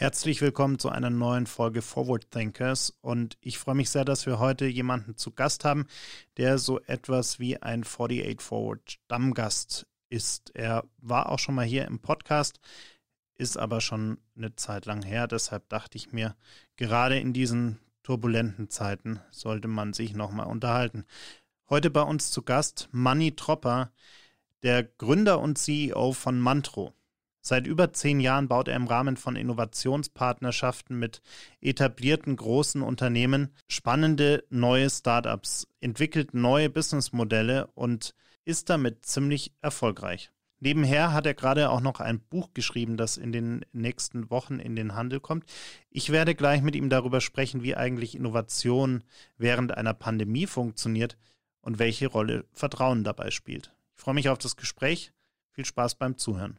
Herzlich willkommen zu einer neuen Folge Forward Thinkers und ich freue mich sehr, dass wir heute jemanden zu Gast haben, der so etwas wie ein 48 Forward Stammgast ist. Er war auch schon mal hier im Podcast, ist aber schon eine Zeit lang her, deshalb dachte ich mir, gerade in diesen turbulenten Zeiten sollte man sich nochmal unterhalten. Heute bei uns zu Gast Manny Tropper, der Gründer und CEO von Mantro. Seit über zehn Jahren baut er im Rahmen von Innovationspartnerschaften mit etablierten großen Unternehmen spannende neue Startups, entwickelt neue Businessmodelle und ist damit ziemlich erfolgreich. Nebenher hat er gerade auch noch ein Buch geschrieben, das in den nächsten Wochen in den Handel kommt. Ich werde gleich mit ihm darüber sprechen, wie eigentlich Innovation während einer Pandemie funktioniert und welche Rolle Vertrauen dabei spielt. Ich freue mich auf das Gespräch. Viel Spaß beim Zuhören.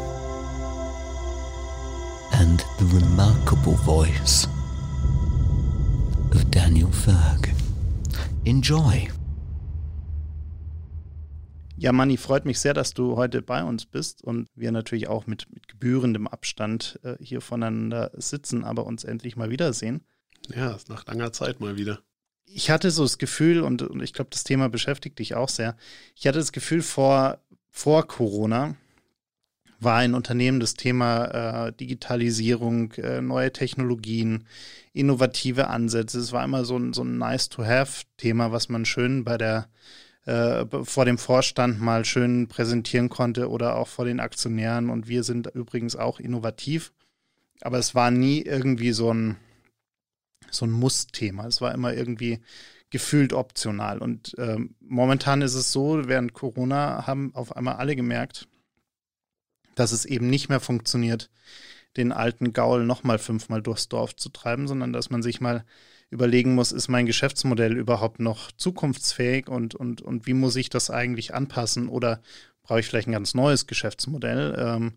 and the remarkable voice of Daniel Ferg. Enjoy. Ja, Manni, freut mich sehr, dass du heute bei uns bist und wir natürlich auch mit, mit gebührendem Abstand äh, hier voneinander sitzen, aber uns endlich mal wiedersehen. Ja, nach langer Zeit mal wieder. Ich hatte so das Gefühl, und, und ich glaube, das Thema beschäftigt dich auch sehr, ich hatte das Gefühl vor, vor Corona, war in Unternehmen das Thema äh, Digitalisierung, äh, neue Technologien, innovative Ansätze. Es war immer so ein, so ein Nice-to-Have-Thema, was man schön bei der äh, vor dem Vorstand mal schön präsentieren konnte oder auch vor den Aktionären. Und wir sind übrigens auch innovativ. Aber es war nie irgendwie so ein, so ein Muss-Thema. Es war immer irgendwie gefühlt optional. Und äh, momentan ist es so, während Corona haben auf einmal alle gemerkt, dass es eben nicht mehr funktioniert, den alten Gaul nochmal fünfmal durchs Dorf zu treiben, sondern dass man sich mal überlegen muss, ist mein Geschäftsmodell überhaupt noch zukunftsfähig und, und, und wie muss ich das eigentlich anpassen oder brauche ich vielleicht ein ganz neues Geschäftsmodell? Ähm,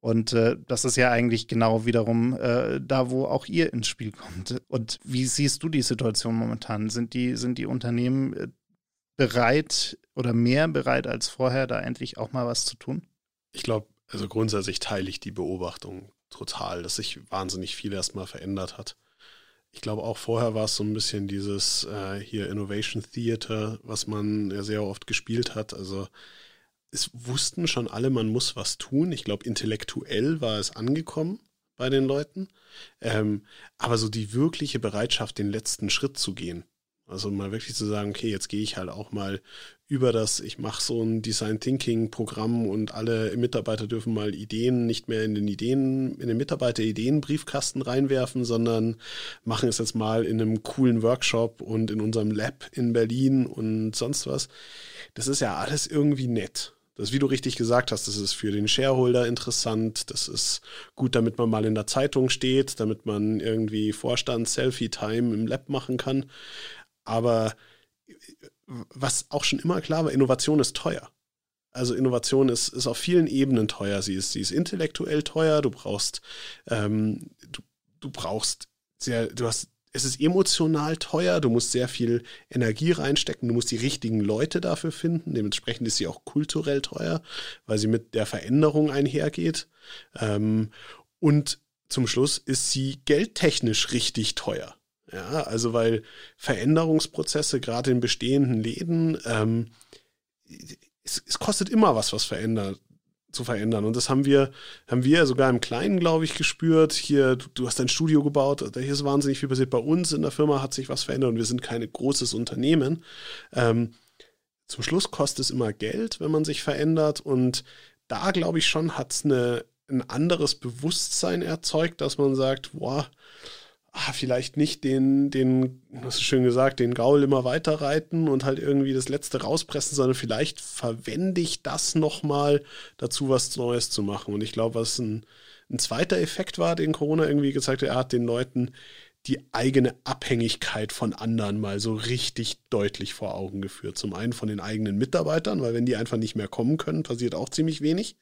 und äh, das ist ja eigentlich genau wiederum äh, da, wo auch ihr ins Spiel kommt. Und wie siehst du die Situation momentan? Sind die, sind die Unternehmen äh, bereit oder mehr bereit als vorher, da endlich auch mal was zu tun? Ich glaube, also grundsätzlich teile ich die Beobachtung total, dass sich wahnsinnig viel erstmal verändert hat. Ich glaube auch vorher war es so ein bisschen dieses äh, hier Innovation Theater, was man ja sehr oft gespielt hat. Also es wussten schon alle, man muss was tun. Ich glaube, intellektuell war es angekommen bei den Leuten. Ähm, aber so die wirkliche Bereitschaft, den letzten Schritt zu gehen, also mal wirklich zu sagen, okay, jetzt gehe ich halt auch mal über das, ich mache so ein Design Thinking Programm und alle Mitarbeiter dürfen mal Ideen nicht mehr in den Ideen, in den Mitarbeiter Ideenbriefkasten reinwerfen, sondern machen es jetzt mal in einem coolen Workshop und in unserem Lab in Berlin und sonst was. Das ist ja alles irgendwie nett. Das, wie du richtig gesagt hast, das ist für den Shareholder interessant. Das ist gut, damit man mal in der Zeitung steht, damit man irgendwie Vorstand-Selfie-Time im Lab machen kann. Aber was auch schon immer klar war, Innovation ist teuer. Also Innovation ist, ist auf vielen Ebenen teuer. Sie ist, sie ist intellektuell teuer. Du brauchst, ähm, du, du brauchst sehr, du hast, es ist emotional teuer. Du musst sehr viel Energie reinstecken. Du musst die richtigen Leute dafür finden. Dementsprechend ist sie auch kulturell teuer, weil sie mit der Veränderung einhergeht. Ähm, und zum Schluss ist sie geldtechnisch richtig teuer. Ja, also weil Veränderungsprozesse gerade in bestehenden Läden, ähm, es, es kostet immer was, was verändert zu verändern. Und das haben wir, haben wir sogar im Kleinen, glaube ich, gespürt. Hier, du, du, hast ein Studio gebaut, da ist wahnsinnig viel passiert. Bei uns in der Firma hat sich was verändert und wir sind kein großes Unternehmen. Ähm, zum Schluss kostet es immer Geld, wenn man sich verändert. Und da, glaube ich, schon hat es ein anderes Bewusstsein erzeugt, dass man sagt, boah, ah, vielleicht nicht den, den, hast du schön gesagt, den Gaul immer weiter reiten und halt irgendwie das Letzte rauspressen, sondern vielleicht verwende ich das nochmal dazu, was Neues zu machen. Und ich glaube, was ein, ein zweiter Effekt war, den Corona irgendwie gezeigt hat, er hat den Leuten die eigene Abhängigkeit von anderen mal so richtig deutlich vor Augen geführt. Zum einen von den eigenen Mitarbeitern, weil wenn die einfach nicht mehr kommen können, passiert auch ziemlich wenig.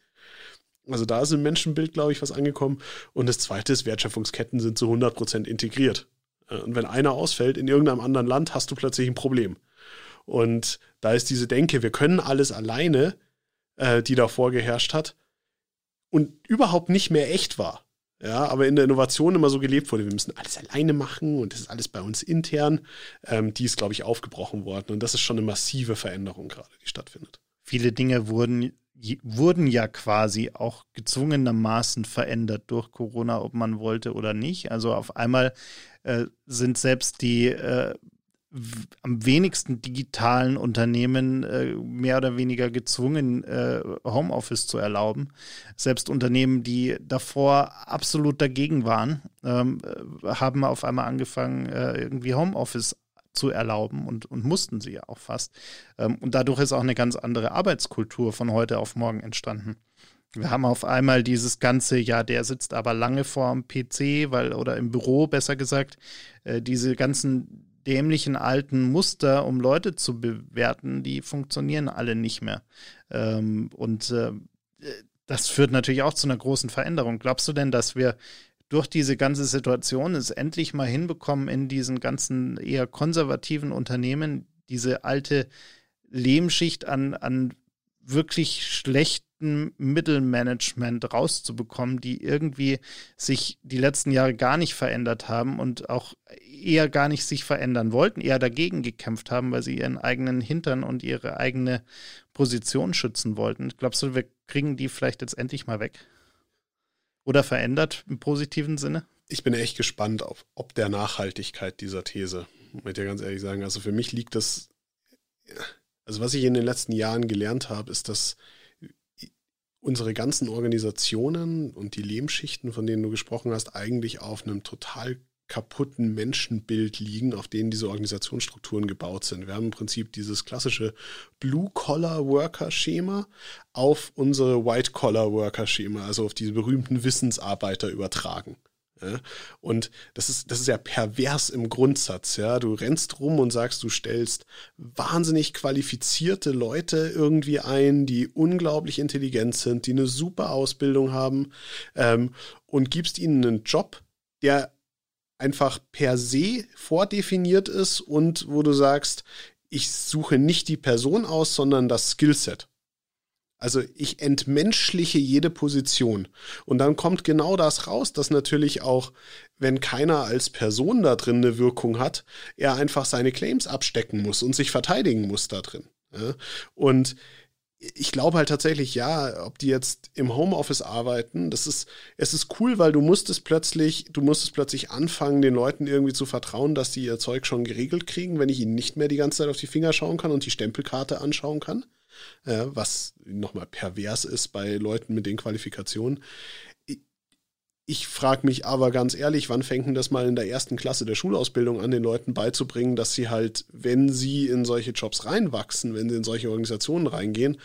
Also da ist im Menschenbild, glaube ich, was angekommen. Und das Zweite ist, Wertschöpfungsketten sind zu 100 Prozent integriert. Äh, und wenn einer ausfällt in irgendeinem anderen Land, hast du plötzlich ein Problem. Und da ist diese Denke, wir können alles alleine, äh, die davor geherrscht hat und überhaupt nicht mehr echt war. Ja, aber in der Innovation immer so gelebt wurde, wir müssen alles alleine machen und das ist alles bei uns intern. Ähm, die ist, glaube ich, aufgebrochen worden. Und das ist schon eine massive Veränderung gerade, die stattfindet. Viele Dinge wurden wurden ja quasi auch gezwungenermaßen verändert durch Corona, ob man wollte oder nicht. Also auf einmal äh, sind selbst die äh, am wenigsten digitalen Unternehmen äh, mehr oder weniger gezwungen, äh, Homeoffice zu erlauben. Selbst Unternehmen, die davor absolut dagegen waren, ähm, äh, haben auf einmal angefangen, äh, irgendwie Homeoffice zu erlauben und, und mussten sie ja auch fast. Ähm, und dadurch ist auch eine ganz andere Arbeitskultur von heute auf morgen entstanden. Wir haben auf einmal dieses ganze, ja, der sitzt aber lange vor dem PC, weil, oder im Büro besser gesagt, äh, diese ganzen dämlichen alten Muster, um Leute zu bewerten, die funktionieren alle nicht mehr. Ähm, und äh, das führt natürlich auch zu einer großen Veränderung. Glaubst du denn, dass wir durch diese ganze Situation es endlich mal hinbekommen, in diesen ganzen eher konservativen Unternehmen diese alte Lehmschicht an, an wirklich schlechten Mittelmanagement rauszubekommen, die irgendwie sich die letzten Jahre gar nicht verändert haben und auch eher gar nicht sich verändern wollten, eher dagegen gekämpft haben, weil sie ihren eigenen Hintern und ihre eigene Position schützen wollten. Glaubst du, wir kriegen die vielleicht jetzt endlich mal weg? Oder verändert im positiven Sinne? Ich bin echt gespannt auf ob der Nachhaltigkeit dieser These. Ich dir ganz ehrlich sagen. Also für mich liegt das, also was ich in den letzten Jahren gelernt habe, ist, dass unsere ganzen Organisationen und die Lehmschichten, von denen du gesprochen hast, eigentlich auf einem total kaputten Menschenbild liegen, auf denen diese Organisationsstrukturen gebaut sind. Wir haben im Prinzip dieses klassische Blue-Collar-Worker-Schema auf unsere White-Collar-Worker-Schema, also auf diese berühmten Wissensarbeiter übertragen. Ja, und das ist, das ist ja pervers im Grundsatz. Ja, du rennst rum und sagst, du stellst wahnsinnig qualifizierte Leute irgendwie ein, die unglaublich intelligent sind, die eine super Ausbildung haben ähm, und gibst ihnen einen Job, der einfach per se vordefiniert ist und wo du sagst, ich suche nicht die Person aus, sondern das Skillset. Also ich entmenschliche jede Position. Und dann kommt genau das raus, dass natürlich auch, wenn keiner als Person da drin eine Wirkung hat, er einfach seine Claims abstecken muss und sich verteidigen muss da drin. Und ich glaube halt tatsächlich, ja, ob die jetzt im Homeoffice arbeiten, das ist, es ist cool, weil du musst es plötzlich, du musst es plötzlich anfangen, den Leuten irgendwie zu vertrauen, dass sie ihr Zeug schon geregelt kriegen, wenn ich ihnen nicht mehr die ganze Zeit auf die Finger schauen kann und die Stempelkarte anschauen kann. Äh, was nochmal pervers ist bei Leuten mit den Qualifikationen. Ich frage mich aber ganz ehrlich, wann fängt denn das mal in der ersten Klasse der Schulausbildung an, den Leuten beizubringen, dass sie halt, wenn sie in solche Jobs reinwachsen, wenn sie in solche Organisationen reingehen,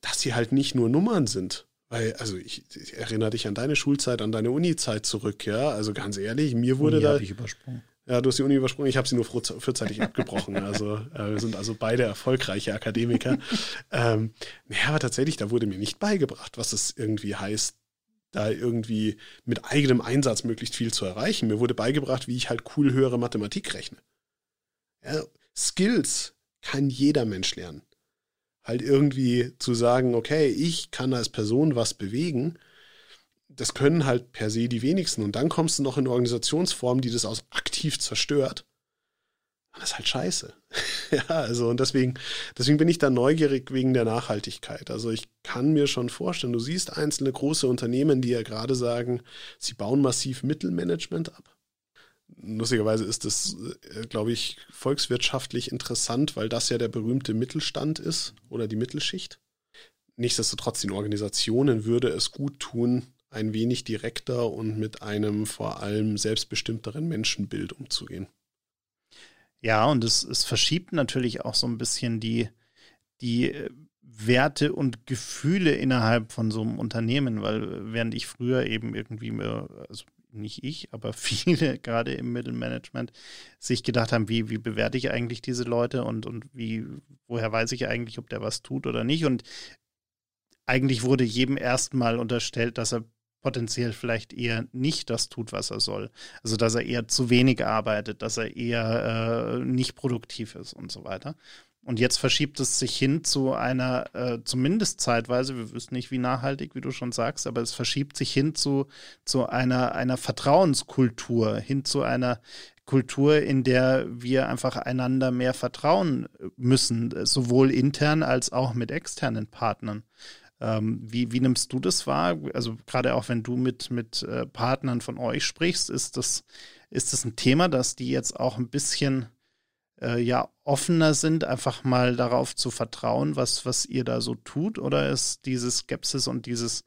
dass sie halt nicht nur Nummern sind. Weil, also ich, ich erinnere dich an deine Schulzeit, an deine Uni-Zeit zurück, ja. Also ganz ehrlich, mir wurde Uni da. Ich übersprungen. Ja, du hast die Uni übersprungen, ich habe sie nur vorzeitig abgebrochen. Also äh, wir sind also beide erfolgreiche Akademiker. ähm, naja, aber tatsächlich, da wurde mir nicht beigebracht, was es irgendwie heißt, da irgendwie mit eigenem Einsatz möglichst viel zu erreichen. Mir wurde beigebracht, wie ich halt cool höhere Mathematik rechne. Ja, Skills kann jeder Mensch lernen. Halt irgendwie zu sagen, okay, ich kann als Person was bewegen, das können halt per se die wenigsten. Und dann kommst du noch in eine Organisationsform, die das aus aktiv zerstört. Das ist halt scheiße. ja, also und deswegen, deswegen bin ich da neugierig wegen der Nachhaltigkeit. Also ich kann mir schon vorstellen, du siehst einzelne große Unternehmen, die ja gerade sagen, sie bauen massiv Mittelmanagement ab. Lustigerweise ist das, äh, glaube ich, volkswirtschaftlich interessant, weil das ja der berühmte Mittelstand ist oder die Mittelschicht. Nichtsdestotrotz, den Organisationen würde es gut tun, ein wenig direkter und mit einem vor allem selbstbestimmteren Menschenbild umzugehen. Ja, und es, es verschiebt natürlich auch so ein bisschen die, die äh, Werte und Gefühle innerhalb von so einem Unternehmen, weil während ich früher eben irgendwie, mehr, also nicht ich, aber viele gerade im Mittelmanagement sich gedacht haben, wie, wie bewerte ich eigentlich diese Leute und, und wie, woher weiß ich eigentlich, ob der was tut oder nicht. Und eigentlich wurde jedem erstmal unterstellt, dass er potenziell vielleicht eher nicht das tut, was er soll. Also dass er eher zu wenig arbeitet, dass er eher äh, nicht produktiv ist und so weiter. Und jetzt verschiebt es sich hin zu einer, äh, zumindest zeitweise, wir wissen nicht, wie nachhaltig, wie du schon sagst, aber es verschiebt sich hin zu, zu einer, einer Vertrauenskultur, hin zu einer Kultur, in der wir einfach einander mehr vertrauen müssen, sowohl intern als auch mit externen Partnern. Ähm, wie, wie nimmst du das wahr? Also gerade auch wenn du mit, mit äh, Partnern von euch sprichst, ist das, ist das ein Thema, dass die jetzt auch ein bisschen äh, ja offener sind, einfach mal darauf zu vertrauen, was, was ihr da so tut? Oder ist diese Skepsis und dieses,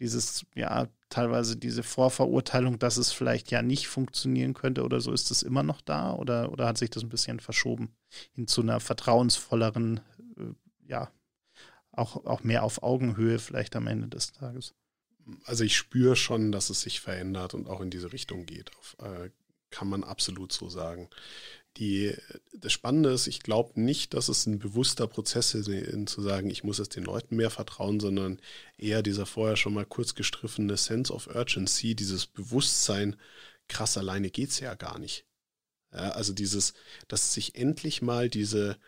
dieses, ja, teilweise diese Vorverurteilung, dass es vielleicht ja nicht funktionieren könnte oder so, ist das immer noch da? Oder, oder hat sich das ein bisschen verschoben hin zu einer vertrauensvolleren, äh, ja, auch, auch mehr auf Augenhöhe vielleicht am Ende des Tages? Also ich spüre schon, dass es sich verändert und auch in diese Richtung geht. Auf, äh, kann man absolut so sagen. Die, das Spannende ist, ich glaube nicht, dass es ein bewusster Prozess ist, zu sagen, ich muss es den Leuten mehr vertrauen, sondern eher dieser vorher schon mal kurz gestriffene Sense of Urgency, dieses Bewusstsein, krass, alleine geht es ja gar nicht. Ja, also dieses, dass sich endlich mal diese,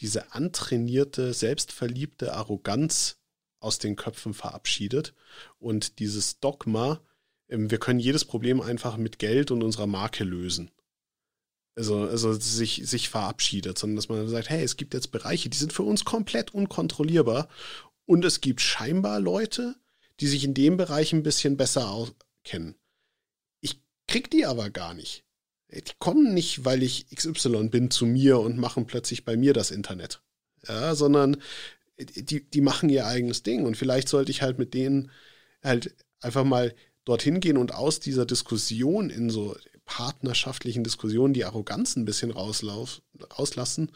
diese antrainierte, selbstverliebte Arroganz aus den Köpfen verabschiedet und dieses Dogma, ähm, wir können jedes Problem einfach mit Geld und unserer Marke lösen also, also sich, sich verabschiedet, sondern dass man sagt, hey, es gibt jetzt Bereiche, die sind für uns komplett unkontrollierbar und es gibt scheinbar Leute, die sich in dem Bereich ein bisschen besser auskennen. Ich krieg die aber gar nicht. Die kommen nicht, weil ich XY bin zu mir und machen plötzlich bei mir das Internet. Ja, sondern die, die machen ihr eigenes Ding und vielleicht sollte ich halt mit denen halt einfach mal dorthin gehen und aus dieser Diskussion in so partnerschaftlichen Diskussionen die Arroganz ein bisschen rauslauf, rauslassen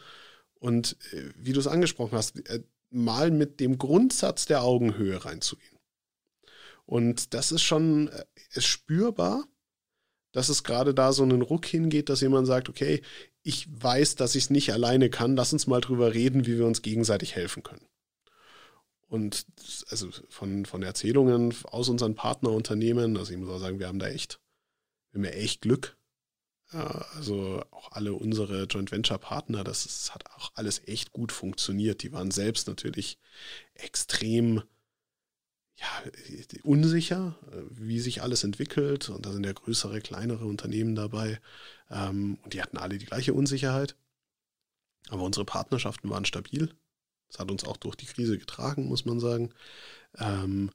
und, äh, wie du es angesprochen hast, äh, mal mit dem Grundsatz der Augenhöhe reinzugehen. Und das ist schon äh, ist spürbar, dass es gerade da so einen Ruck hingeht, dass jemand sagt, okay, ich weiß, dass ich es nicht alleine kann, lass uns mal drüber reden, wie wir uns gegenseitig helfen können. Und also von, von Erzählungen aus unseren Partnerunternehmen, also ich muss auch sagen, wir haben da echt wir haben ja echt Glück. Ja, also auch alle unsere Joint Venture Partner, das ist, hat auch alles echt gut funktioniert. Die waren selbst natürlich extrem ja, unsicher, wie sich alles entwickelt. Und da sind ja größere, kleinere Unternehmen dabei. Ähm, und die hatten alle die gleiche Unsicherheit. Aber unsere Partnerschaften waren stabil. Das hat uns auch durch die Krise getragen, muss man sagen. Ähm,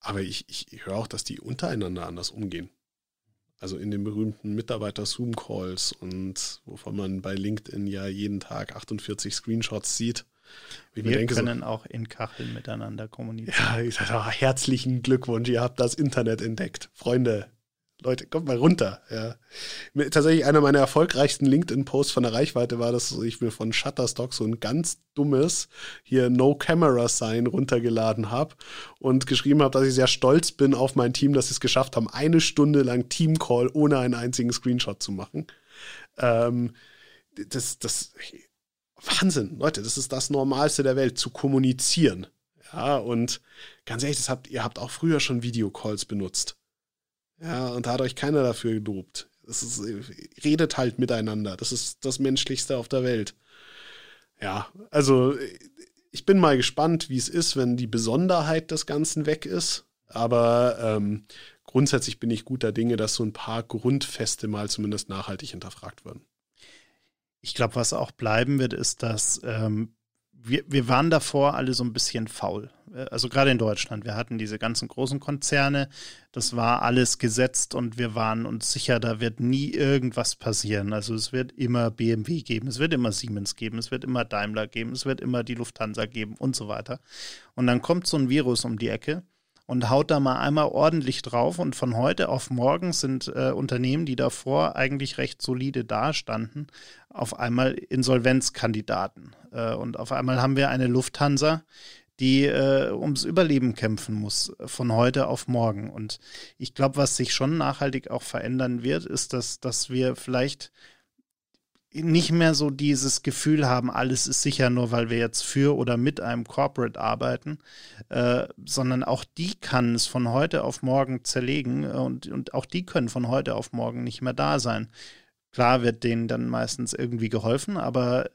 aber ich, ich höre auch, dass die untereinander anders umgehen. Also in den berühmten Mitarbeiter-Zoom-Calls und wovon man bei LinkedIn ja jeden Tag 48 Screenshots sieht. Wir denke, können so, auch in Kacheln miteinander kommunizieren. Ja, ich sage auch herzlichen Glückwunsch, ihr habt das Internet entdeckt. Freunde, Leute, kommt mal runter. Ja. Tatsächlich einer meiner erfolgreichsten LinkedIn-Posts von der Reichweite war, dass ich mir von Shutterstock so ein ganz dummes hier No Camera Sign runtergeladen habe und geschrieben habe, dass ich sehr stolz bin auf mein Team, dass sie es geschafft haben, eine Stunde lang Team Call ohne einen einzigen Screenshot zu machen. Ähm, das, das Wahnsinn, Leute, das ist das Normalste der Welt, zu kommunizieren. Ja, und ganz ehrlich, das habt, ihr habt auch früher schon Videocalls benutzt. Ja, und da hat euch keiner dafür gelobt. Ist, redet halt miteinander. Das ist das Menschlichste auf der Welt. Ja, also ich bin mal gespannt, wie es ist, wenn die Besonderheit des Ganzen weg ist. Aber ähm, grundsätzlich bin ich guter Dinge, dass so ein paar Grundfeste mal zumindest nachhaltig hinterfragt werden. Ich glaube, was auch bleiben wird, ist, dass ähm, wir, wir waren davor alle so ein bisschen faul. Also gerade in Deutschland. Wir hatten diese ganzen großen Konzerne. Das war alles gesetzt und wir waren uns sicher, da wird nie irgendwas passieren. Also es wird immer BMW geben, es wird immer Siemens geben, es wird immer Daimler geben, es wird immer die Lufthansa geben und so weiter. Und dann kommt so ein Virus um die Ecke und haut da mal einmal ordentlich drauf. Und von heute auf morgen sind äh, Unternehmen, die davor eigentlich recht solide dastanden, auf einmal Insolvenzkandidaten. Äh, und auf einmal haben wir eine Lufthansa, die äh, ums Überleben kämpfen muss von heute auf morgen. Und ich glaube, was sich schon nachhaltig auch verändern wird, ist, dass, dass wir vielleicht nicht mehr so dieses Gefühl haben, alles ist sicher, nur weil wir jetzt für oder mit einem Corporate arbeiten, äh, sondern auch die kann es von heute auf morgen zerlegen und, und auch die können von heute auf morgen nicht mehr da sein. Klar wird denen dann meistens irgendwie geholfen, aber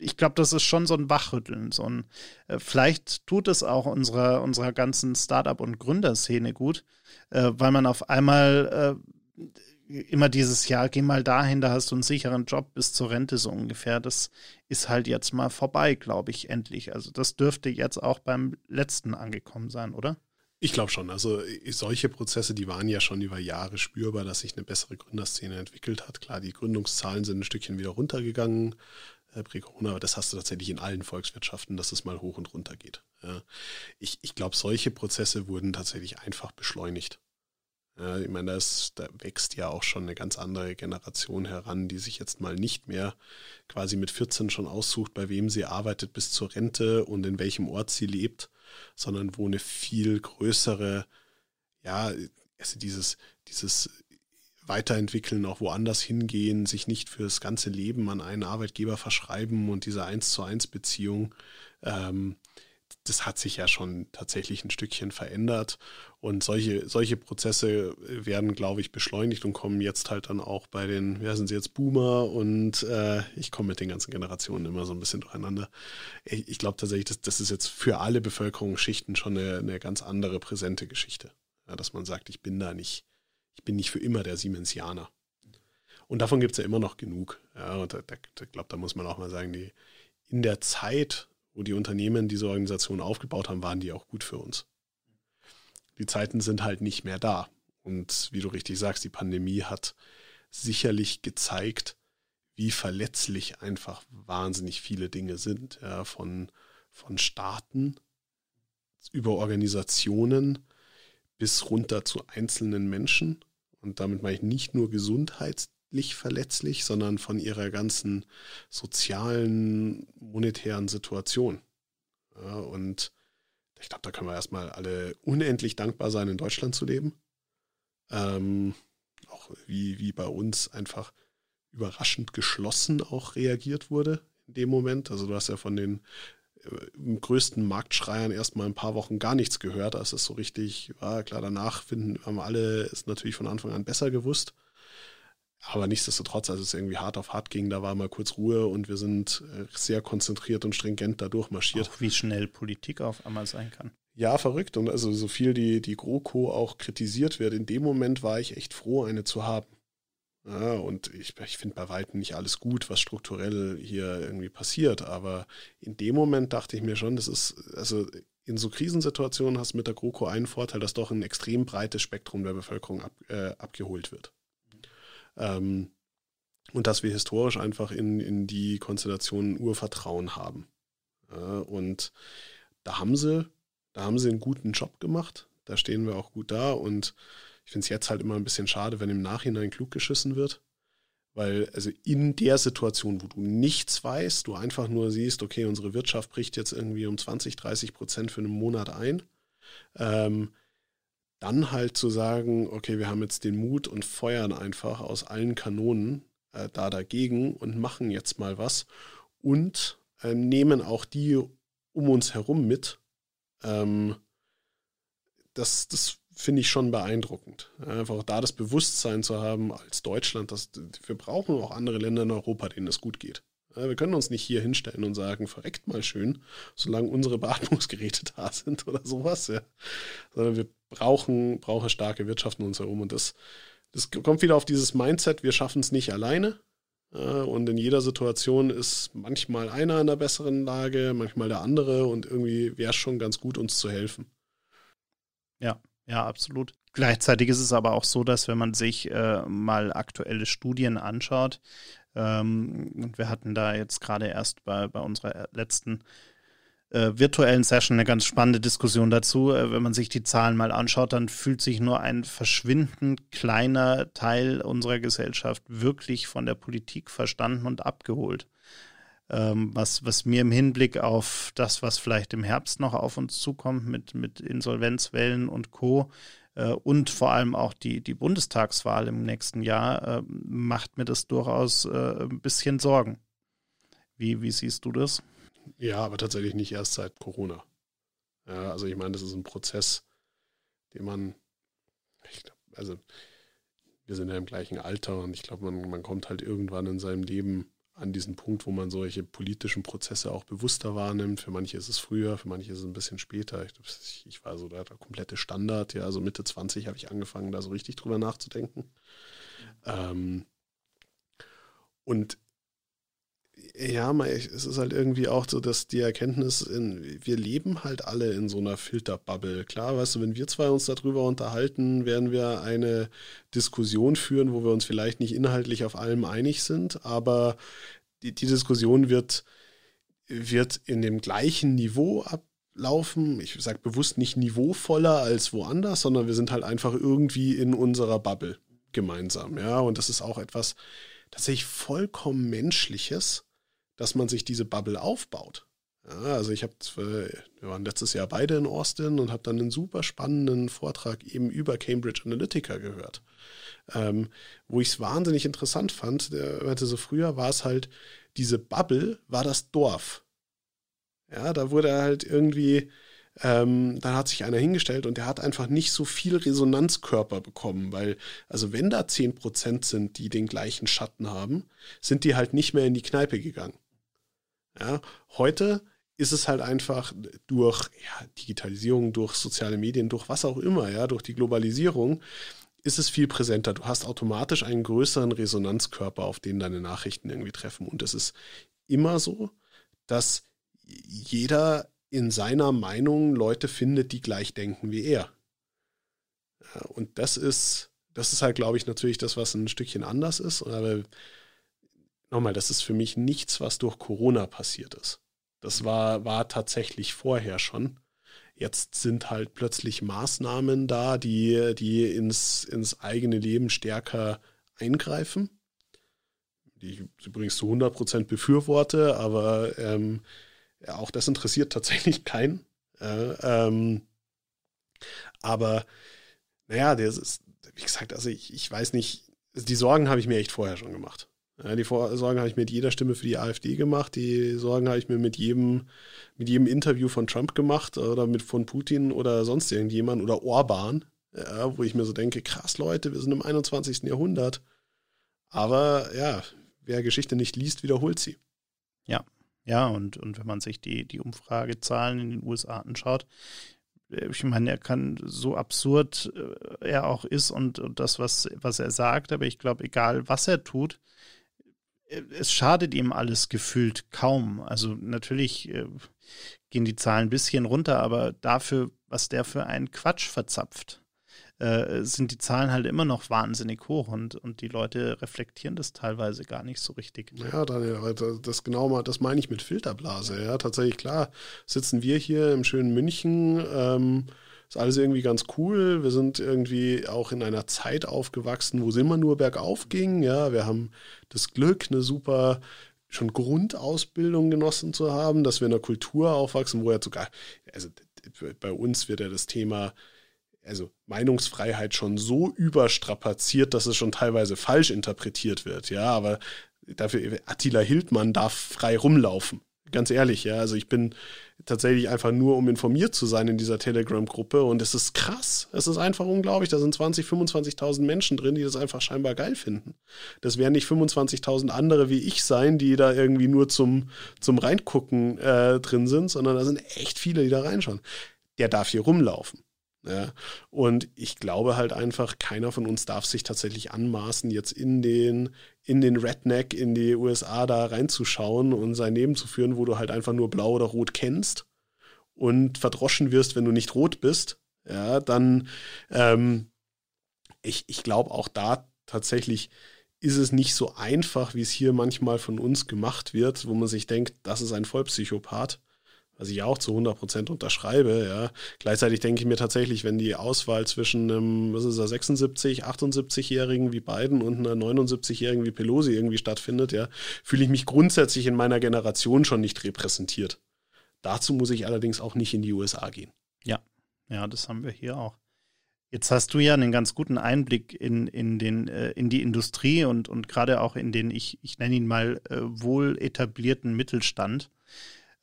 ich glaube, das ist schon so ein Wachrütteln. So ein, äh, vielleicht tut es auch unserer, unserer ganzen Startup- und Gründerszene gut, äh, weil man auf einmal äh, immer dieses Jahr, geh mal dahin, da hast du einen sicheren Job bis zur Rente so ungefähr. Das ist halt jetzt mal vorbei, glaube ich, endlich. Also das dürfte jetzt auch beim letzten angekommen sein, oder? Ich glaube schon. Also solche Prozesse, die waren ja schon über Jahre spürbar, dass sich eine bessere Gründerszene entwickelt hat. Klar, die Gründungszahlen sind ein Stückchen wieder runtergegangen äh, Prä-Corona, aber das hast du tatsächlich in allen Volkswirtschaften, dass es mal hoch und runter geht. Ich, ich glaube, solche Prozesse wurden tatsächlich einfach beschleunigt. Ja, ich meine, da, ist, da wächst ja auch schon eine ganz andere Generation heran, die sich jetzt mal nicht mehr quasi mit 14 schon aussucht, bei wem sie arbeitet bis zur Rente und in welchem Ort sie lebt, sondern wo eine viel größere, ja, also dieses, dieses weiterentwickeln, auch woanders hingehen, sich nicht fürs ganze Leben an einen Arbeitgeber verschreiben und diese eins zu eins Beziehung, ähm, das hat sich ja schon tatsächlich ein Stückchen verändert. Und solche, solche Prozesse werden, glaube ich, beschleunigt und kommen jetzt halt dann auch bei den, wer sind sie jetzt, Boomer und äh, ich komme mit den ganzen Generationen immer so ein bisschen durcheinander. Ich, ich glaube tatsächlich, das, das ist jetzt für alle Bevölkerungsschichten schon eine, eine ganz andere präsente Geschichte. Ja, dass man sagt, ich bin da nicht ich bin nicht für immer der Siemensianer. Und davon gibt es ja immer noch genug. Ja, und da, da, ich glaube, da muss man auch mal sagen, die, in der Zeit, wo die Unternehmen diese Organisation aufgebaut haben, waren die auch gut für uns. Die Zeiten sind halt nicht mehr da. Und wie du richtig sagst, die Pandemie hat sicherlich gezeigt, wie verletzlich einfach wahnsinnig viele Dinge sind. Ja, von, von Staaten über Organisationen bis runter zu einzelnen Menschen. Und damit meine ich nicht nur gesundheitlich verletzlich, sondern von ihrer ganzen sozialen, monetären Situation. Ja, und ich glaube, da können wir erstmal alle unendlich dankbar sein, in Deutschland zu leben. Ähm, auch wie, wie bei uns einfach überraschend geschlossen auch reagiert wurde in dem Moment. Also du hast ja von den im größten Marktschreiern erstmal ein paar Wochen gar nichts gehört, als es so richtig war. Klar, danach finden, haben alle es natürlich von Anfang an besser gewusst. Aber nichtsdestotrotz, als es irgendwie hart auf hart ging, da war mal kurz Ruhe und wir sind äh, sehr konzentriert und stringent da durchmarschiert. Auch wie schnell Politik auf einmal sein kann. Ja, verrückt. Und also so viel die, die GroKo auch kritisiert wird, in dem Moment war ich echt froh, eine zu haben. Ja, und ich, ich finde bei weitem nicht alles gut, was strukturell hier irgendwie passiert. Aber in dem Moment dachte ich mir schon, das ist, also in so Krisensituationen hast du mit der GroKo einen Vorteil, dass doch ein extrem breites Spektrum der Bevölkerung ab, äh, abgeholt wird. Ähm, und dass wir historisch einfach in, in die Konstellation Urvertrauen haben. Ja, und da haben sie, da haben sie einen guten Job gemacht. Da stehen wir auch gut da und ich finde es jetzt halt immer ein bisschen schade, wenn im Nachhinein klug geschissen wird. Weil, also in der Situation, wo du nichts weißt, du einfach nur siehst, okay, unsere Wirtschaft bricht jetzt irgendwie um 20, 30 Prozent für einen Monat ein, ähm, dann halt zu sagen, okay, wir haben jetzt den Mut und feuern einfach aus allen Kanonen äh, da dagegen und machen jetzt mal was und äh, nehmen auch die um uns herum mit. Ähm, das, das finde ich schon beeindruckend. Einfach da das Bewusstsein zu haben als Deutschland, dass wir brauchen auch andere Länder in Europa, denen es gut geht. Wir können uns nicht hier hinstellen und sagen, verreckt mal schön, solange unsere Beatmungsgeräte da sind oder sowas, ja. Sondern wir brauchen, brauchen starke Wirtschaft um uns herum. Und das, das kommt wieder auf dieses Mindset, wir schaffen es nicht alleine. Und in jeder Situation ist manchmal einer in der besseren Lage, manchmal der andere und irgendwie wäre es schon ganz gut, uns zu helfen. Ja, ja, absolut. Gleichzeitig ist es aber auch so, dass wenn man sich äh, mal aktuelle Studien anschaut, ähm, und wir hatten da jetzt gerade erst bei, bei unserer letzten äh, virtuellen Session eine ganz spannende Diskussion dazu. Äh, wenn man sich die Zahlen mal anschaut, dann fühlt sich nur ein verschwindend kleiner Teil unserer Gesellschaft wirklich von der Politik verstanden und abgeholt. Ähm, was, was mir im Hinblick auf das, was vielleicht im Herbst noch auf uns zukommt mit, mit Insolvenzwellen und Co. Äh, und vor allem auch die, die Bundestagswahl im nächsten Jahr, äh, macht mir das durchaus äh, ein bisschen Sorgen. Wie, wie siehst du das? Ja, aber tatsächlich nicht erst seit Corona. Ja, also ich meine, das ist ein Prozess, den man, glaub, also wir sind ja im gleichen Alter und ich glaube, man, man kommt halt irgendwann in seinem Leben an diesen Punkt, wo man solche politischen Prozesse auch bewusster wahrnimmt. Für manche ist es früher, für manche ist es ein bisschen später. Ich, ich, war so der, der, komplette Standard, ja, also Mitte 20 habe ich angefangen, da so richtig drüber nachzudenken. Ähm, und ja, es ist halt irgendwie auch so, dass die Erkenntnis, in, wir leben halt alle in so einer Filterbubble. Klar, weißt du, wenn wir zwei uns darüber unterhalten, werden wir eine Diskussion führen, wo wir uns vielleicht nicht inhaltlich auf allem einig sind, aber die, die Diskussion wird, wird in dem gleichen Niveau ablaufen. Ich sage bewusst nicht niveauvoller als woanders, sondern wir sind halt einfach irgendwie in unserer Bubble gemeinsam. Ja, und das ist auch etwas tatsächlich vollkommen Menschliches dass man sich diese Bubble aufbaut. Ja, also ich habe, wir waren letztes Jahr beide in Austin und habe dann einen super spannenden Vortrag eben über Cambridge Analytica gehört, ähm, wo ich es wahnsinnig interessant fand. Der meinte so früher war es halt diese Bubble war das Dorf. Ja, da wurde halt irgendwie, ähm, dann hat sich einer hingestellt und der hat einfach nicht so viel Resonanzkörper bekommen, weil, also wenn da 10% sind, die den gleichen Schatten haben, sind die halt nicht mehr in die Kneipe gegangen. Ja, heute ist es halt einfach durch ja, Digitalisierung, durch soziale Medien, durch was auch immer, ja, durch die Globalisierung, ist es viel präsenter. Du hast automatisch einen größeren Resonanzkörper, auf den deine Nachrichten irgendwie treffen. Und es ist immer so, dass jeder in seiner Meinung Leute findet, die gleich denken wie er. Ja, und das ist, das ist halt, glaube ich, natürlich das, was ein Stückchen anders ist. Aber nochmal, das ist für mich nichts, was durch Corona passiert ist. Das war, war tatsächlich vorher schon. Jetzt sind halt plötzlich Maßnahmen da, die, die ins, ins eigene Leben stärker eingreifen. Die ich übrigens zu 100% befürworte, aber ähm, ja, auch das interessiert tatsächlich keinen. Äh, ähm, aber naja, das ist, wie gesagt, also ich, ich weiß nicht, die Sorgen habe ich mir echt vorher schon gemacht. Ja, die Sorgen habe ich mit jeder Stimme für die AfD gemacht. Die Sorgen habe ich mir mit jedem, mit jedem Interview von Trump gemacht oder mit von Putin oder sonst irgendjemand oder Orban, ja, wo ich mir so denke, krass Leute, wir sind im 21. Jahrhundert. Aber ja, wer Geschichte nicht liest, wiederholt sie. Ja, ja, und, und wenn man sich die, die Umfragezahlen in den USA anschaut, äh, ich meine, er kann so absurd äh, er auch ist und, und das, was, was er sagt, aber ich glaube, egal was er tut, es schadet ihm alles gefühlt kaum. Also natürlich äh, gehen die Zahlen ein bisschen runter, aber dafür, was der für einen Quatsch verzapft, äh, sind die Zahlen halt immer noch wahnsinnig hoch und, und die Leute reflektieren das teilweise gar nicht so richtig. Ja, Daniel, das genau mal, das meine ich mit Filterblase. Ja, tatsächlich klar, sitzen wir hier im schönen München. Ähm, ist alles irgendwie ganz cool. Wir sind irgendwie auch in einer Zeit aufgewachsen, wo es immer nur bergauf ging. Ja, wir haben das Glück, eine super schon Grundausbildung genossen zu haben, dass wir in einer Kultur aufwachsen, wo ja sogar, also bei uns wird ja das Thema, also Meinungsfreiheit schon so überstrapaziert, dass es schon teilweise falsch interpretiert wird. Ja, aber dafür, Attila Hildmann darf frei rumlaufen. Ganz ehrlich, ja. Also ich bin tatsächlich einfach nur, um informiert zu sein in dieser Telegram-Gruppe. Und es ist krass. Es ist einfach unglaublich. Da sind 20, 25.000 Menschen drin, die das einfach scheinbar geil finden. Das werden nicht 25.000 andere wie ich sein, die da irgendwie nur zum, zum Reingucken äh, drin sind, sondern da sind echt viele, die da reinschauen. Der darf hier rumlaufen. Ja, und ich glaube halt einfach, keiner von uns darf sich tatsächlich anmaßen, jetzt in den, in den Redneck in die USA da reinzuschauen und sein Leben zu führen, wo du halt einfach nur blau oder rot kennst und verdroschen wirst, wenn du nicht rot bist. Ja, dann, ähm, ich, ich glaube auch da tatsächlich ist es nicht so einfach, wie es hier manchmal von uns gemacht wird, wo man sich denkt, das ist ein Vollpsychopath was ich auch zu 100 Prozent unterschreibe. Ja. Gleichzeitig denke ich mir tatsächlich, wenn die Auswahl zwischen einem, was ist er, 76, 78-Jährigen wie Biden und einer 79-Jährigen wie Pelosi irgendwie stattfindet, ja, fühle ich mich grundsätzlich in meiner Generation schon nicht repräsentiert. Dazu muss ich allerdings auch nicht in die USA gehen. Ja, ja, das haben wir hier auch. Jetzt hast du ja einen ganz guten Einblick in, in, den, äh, in die Industrie und, und gerade auch in den, ich, ich nenne ihn mal, äh, wohl etablierten Mittelstand,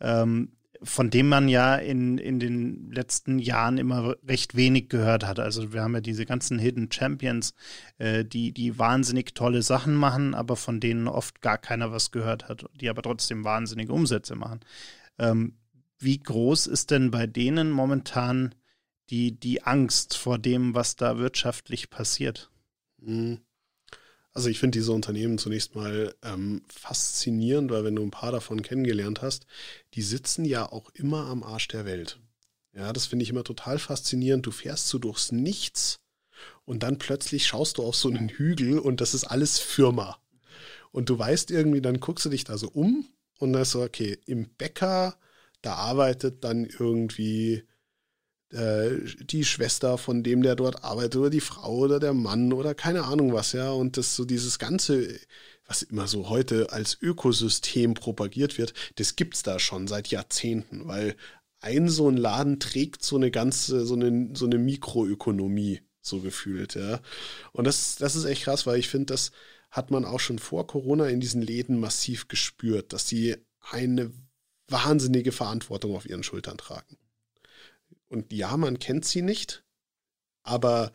ähm, von dem man ja in, in den letzten Jahren immer recht wenig gehört hat. Also wir haben ja diese ganzen Hidden Champions, äh, die, die wahnsinnig tolle Sachen machen, aber von denen oft gar keiner was gehört hat, die aber trotzdem wahnsinnige Umsätze machen. Ähm, wie groß ist denn bei denen momentan die, die Angst vor dem, was da wirtschaftlich passiert? Mhm. Also ich finde diese Unternehmen zunächst mal ähm, faszinierend, weil wenn du ein paar davon kennengelernt hast, die sitzen ja auch immer am Arsch der Welt. Ja, das finde ich immer total faszinierend. Du fährst so durchs Nichts und dann plötzlich schaust du auf so einen Hügel und das ist alles Firma. Und du weißt irgendwie, dann guckst du dich da so um und dann ist so, okay, im Bäcker, da arbeitet dann irgendwie die Schwester von dem, der dort arbeitet, oder die Frau oder der Mann oder keine Ahnung was, ja. Und das so dieses ganze, was immer so heute als Ökosystem propagiert wird, das gibt's da schon seit Jahrzehnten, weil ein so ein Laden trägt so eine ganze, so eine, so eine Mikroökonomie, so gefühlt, ja. Und das, das ist echt krass, weil ich finde, das hat man auch schon vor Corona in diesen Läden massiv gespürt, dass sie eine wahnsinnige Verantwortung auf ihren Schultern tragen. Und ja, man kennt sie nicht, aber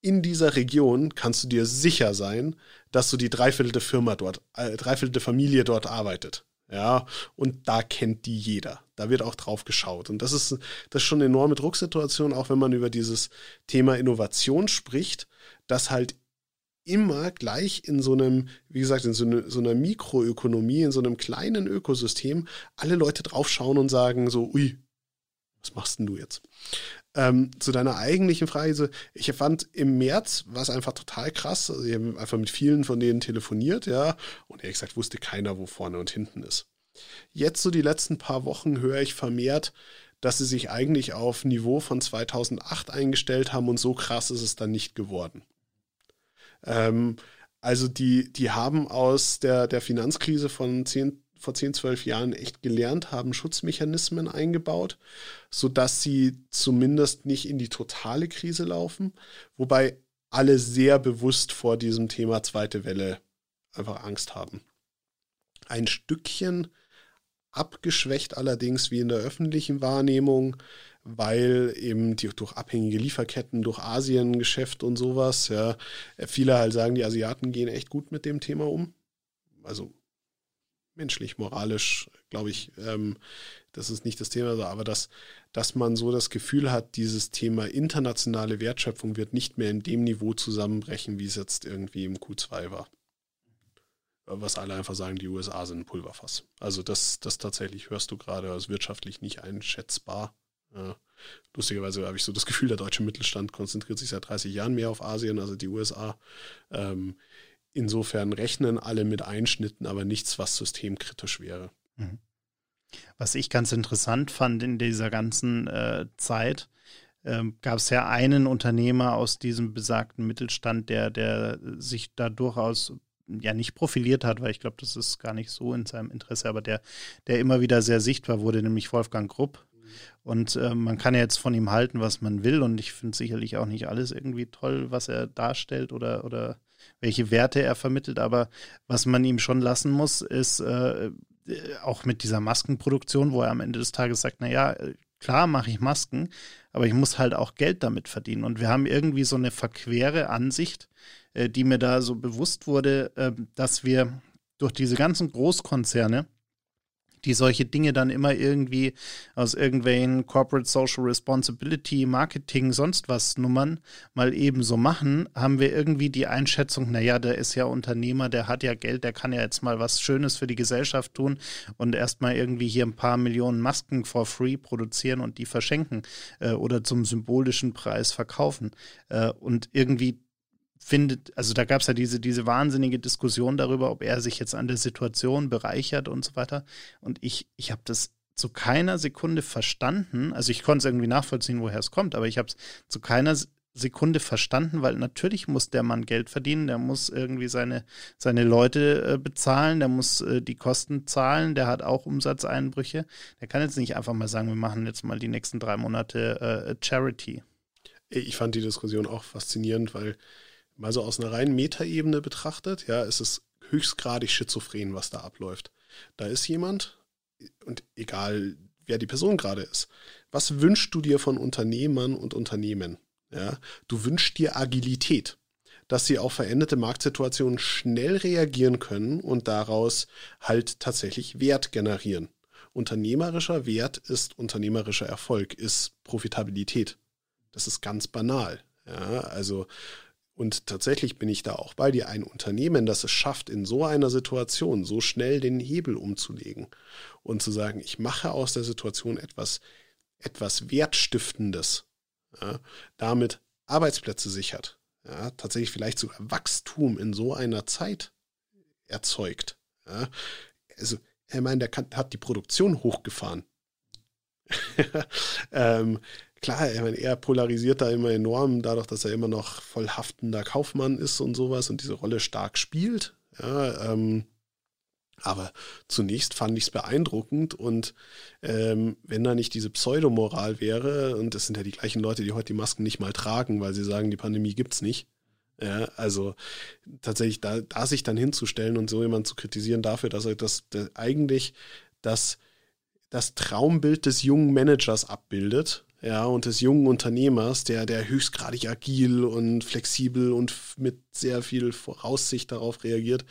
in dieser Region kannst du dir sicher sein, dass du die dreiviertelte Firma dort, äh, dreiviertelte Familie dort arbeitet. Ja, und da kennt die jeder. Da wird auch drauf geschaut. Und das ist, das ist schon eine enorme Drucksituation, auch wenn man über dieses Thema Innovation spricht, dass halt immer gleich in so einem, wie gesagt, in so, eine, so einer Mikroökonomie, in so einem kleinen Ökosystem, alle Leute draufschauen und sagen so, ui, was machst denn du jetzt? Ähm, zu deiner eigentlichen Frage, ich fand im März war es einfach total krass. Also ich habe einfach mit vielen von denen telefoniert, ja, und ehrlich gesagt wusste keiner, wo vorne und hinten ist. Jetzt so die letzten paar Wochen höre ich vermehrt, dass sie sich eigentlich auf Niveau von 2008 eingestellt haben und so krass ist es dann nicht geworden. Ähm, also die, die haben aus der, der Finanzkrise von 10, vor 10, 12 Jahren echt gelernt, haben Schutzmechanismen eingebaut, sodass sie zumindest nicht in die totale Krise laufen, wobei alle sehr bewusst vor diesem Thema zweite Welle einfach Angst haben. Ein Stückchen abgeschwächt allerdings wie in der öffentlichen Wahrnehmung, weil eben die, durch abhängige Lieferketten, durch Asiengeschäft und sowas, ja, viele halt sagen, die Asiaten gehen echt gut mit dem Thema um. Also menschlich, moralisch, glaube ich, ähm, das ist nicht das Thema, aber dass, dass man so das Gefühl hat, dieses Thema internationale Wertschöpfung wird nicht mehr in dem Niveau zusammenbrechen, wie es jetzt irgendwie im Q2 war. Was alle einfach sagen, die USA sind ein Pulverfass. Also das, das tatsächlich hörst du gerade als wirtschaftlich nicht einschätzbar. Lustigerweise habe ich so das Gefühl, der deutsche Mittelstand konzentriert sich seit 30 Jahren mehr auf Asien, also die USA. Ähm, Insofern rechnen alle mit Einschnitten, aber nichts, was systemkritisch wäre. Mhm. Was ich ganz interessant fand in dieser ganzen äh, Zeit, ähm, gab es ja einen Unternehmer aus diesem besagten Mittelstand, der, der sich da durchaus ja nicht profiliert hat, weil ich glaube, das ist gar nicht so in seinem Interesse, aber der, der immer wieder sehr sichtbar wurde, nämlich Wolfgang Grupp. Und äh, man kann ja jetzt von ihm halten, was man will. Und ich finde sicherlich auch nicht alles irgendwie toll, was er darstellt oder, oder welche Werte er vermittelt. Aber was man ihm schon lassen muss, ist äh, auch mit dieser Maskenproduktion, wo er am Ende des Tages sagt, naja, klar mache ich Masken, aber ich muss halt auch Geld damit verdienen. Und wir haben irgendwie so eine verquere Ansicht, äh, die mir da so bewusst wurde, äh, dass wir durch diese ganzen Großkonzerne die solche Dinge dann immer irgendwie aus irgendwelchen Corporate Social Responsibility, Marketing, sonst was Nummern mal eben so machen, haben wir irgendwie die Einschätzung, naja, der ist ja Unternehmer, der hat ja Geld, der kann ja jetzt mal was Schönes für die Gesellschaft tun und erstmal irgendwie hier ein paar Millionen Masken for free produzieren und die verschenken äh, oder zum symbolischen Preis verkaufen. Äh, und irgendwie findet, also da gab es ja diese, diese wahnsinnige Diskussion darüber, ob er sich jetzt an der Situation bereichert und so weiter. Und ich, ich habe das zu keiner Sekunde verstanden, also ich konnte es irgendwie nachvollziehen, woher es kommt, aber ich habe es zu keiner Sekunde verstanden, weil natürlich muss der Mann Geld verdienen, der muss irgendwie seine, seine Leute äh, bezahlen, der muss äh, die Kosten zahlen, der hat auch Umsatzeinbrüche. Der kann jetzt nicht einfach mal sagen, wir machen jetzt mal die nächsten drei Monate äh, Charity. Ich fand die Diskussion auch faszinierend, weil mal so aus einer reinen Metaebene betrachtet, ja, ist es höchstgradig schizophren, was da abläuft. Da ist jemand, und egal wer die Person gerade ist, was wünschst du dir von Unternehmern und Unternehmen? Ja, du wünschst dir Agilität, dass sie auf veränderte Marktsituationen schnell reagieren können und daraus halt tatsächlich Wert generieren. Unternehmerischer Wert ist unternehmerischer Erfolg, ist Profitabilität. Das ist ganz banal. Ja, also und tatsächlich bin ich da auch bei dir. Ein Unternehmen, das es schafft, in so einer Situation so schnell den Hebel umzulegen und zu sagen, ich mache aus der Situation etwas, etwas Wertstiftendes, ja, damit Arbeitsplätze sichert, ja, tatsächlich vielleicht sogar Wachstum in so einer Zeit erzeugt. Ja. Also, ich meine, der kann, hat die Produktion hochgefahren. ähm, klar, meine, er polarisiert da immer enorm, dadurch, dass er immer noch voll haftender Kaufmann ist und sowas und diese Rolle stark spielt. Ja, ähm, aber zunächst fand ich es beeindruckend und ähm, wenn da nicht diese Pseudomoral wäre, und das sind ja die gleichen Leute, die heute die Masken nicht mal tragen, weil sie sagen, die Pandemie gibt's nicht. Ja, also tatsächlich da, da sich dann hinzustellen und so jemand zu kritisieren dafür, dass er das, das eigentlich das, das Traumbild des jungen Managers abbildet, ja, und des jungen Unternehmers, der, der höchstgradig agil und flexibel und mit sehr viel Voraussicht darauf reagiert,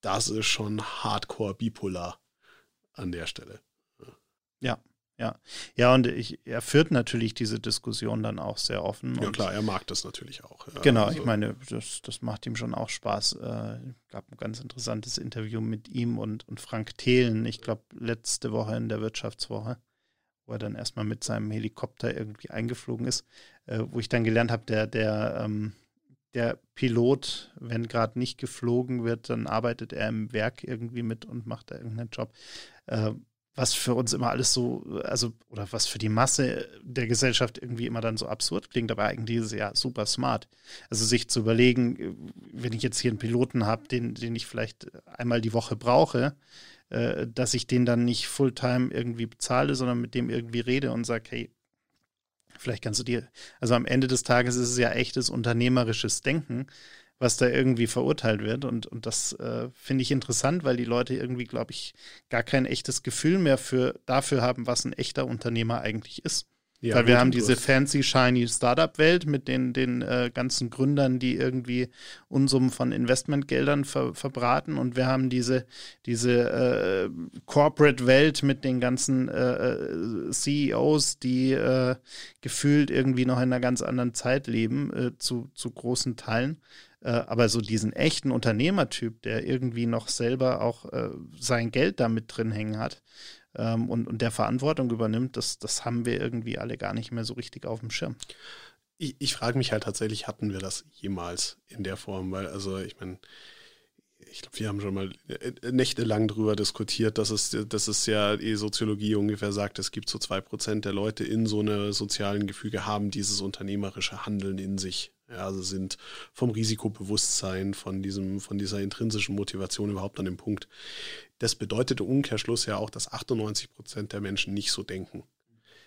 das ist schon hardcore bipolar an der Stelle. Ja, ja. Ja, und ich, er führt natürlich diese Diskussion dann auch sehr offen. Ja, klar, er mag das natürlich auch. Ja, genau, also. ich meine, das, das macht ihm schon auch Spaß. Äh, gab ein ganz interessantes Interview mit ihm und, und Frank Thelen, ich glaube, letzte Woche in der Wirtschaftswoche, wo er dann erstmal mit seinem Helikopter irgendwie eingeflogen ist, äh, wo ich dann gelernt habe, der, der, ähm, der Pilot, wenn gerade nicht geflogen wird, dann arbeitet er im Werk irgendwie mit und macht da irgendeinen Job. Äh, was für uns immer alles so, also, oder was für die Masse der Gesellschaft irgendwie immer dann so absurd klingt, aber eigentlich ist es ja super smart. Also sich zu überlegen, wenn ich jetzt hier einen Piloten habe, den, den ich vielleicht einmal die Woche brauche, äh, dass ich den dann nicht Fulltime irgendwie bezahle, sondern mit dem irgendwie rede und sage, hey, Vielleicht kannst du dir, also am Ende des Tages ist es ja echtes unternehmerisches Denken, was da irgendwie verurteilt wird. Und, und das äh, finde ich interessant, weil die Leute irgendwie, glaube ich, gar kein echtes Gefühl mehr für, dafür haben, was ein echter Unternehmer eigentlich ist. Ja, Weil wir haben diese fancy, shiny Startup-Welt mit den, den äh, ganzen Gründern, die irgendwie Unsummen von Investmentgeldern ver verbraten. Und wir haben diese, diese äh, Corporate-Welt mit den ganzen äh, äh CEOs, die äh, gefühlt irgendwie noch in einer ganz anderen Zeit leben, äh, zu, zu großen Teilen. aber so diesen echten Unternehmertyp, der irgendwie noch selber auch sein Geld damit drin hängen hat, ähm, und, und der Verantwortung übernimmt, das, das haben wir irgendwie alle gar nicht mehr so richtig auf dem Schirm. Ich, ich frage mich halt tatsächlich, hatten wir das jemals in der Form? Weil, also ich meine, ich glaube, wir haben schon mal äh, nächtelang drüber diskutiert, dass es, dass es ja die Soziologie ungefähr sagt, es gibt so zwei Prozent der Leute in so einem sozialen Gefüge haben dieses unternehmerische Handeln in sich. Ja, also sind vom Risikobewusstsein, von diesem, von dieser intrinsischen Motivation überhaupt an dem Punkt. Das bedeutet im Umkehrschluss ja auch, dass 98 Prozent der Menschen nicht so denken.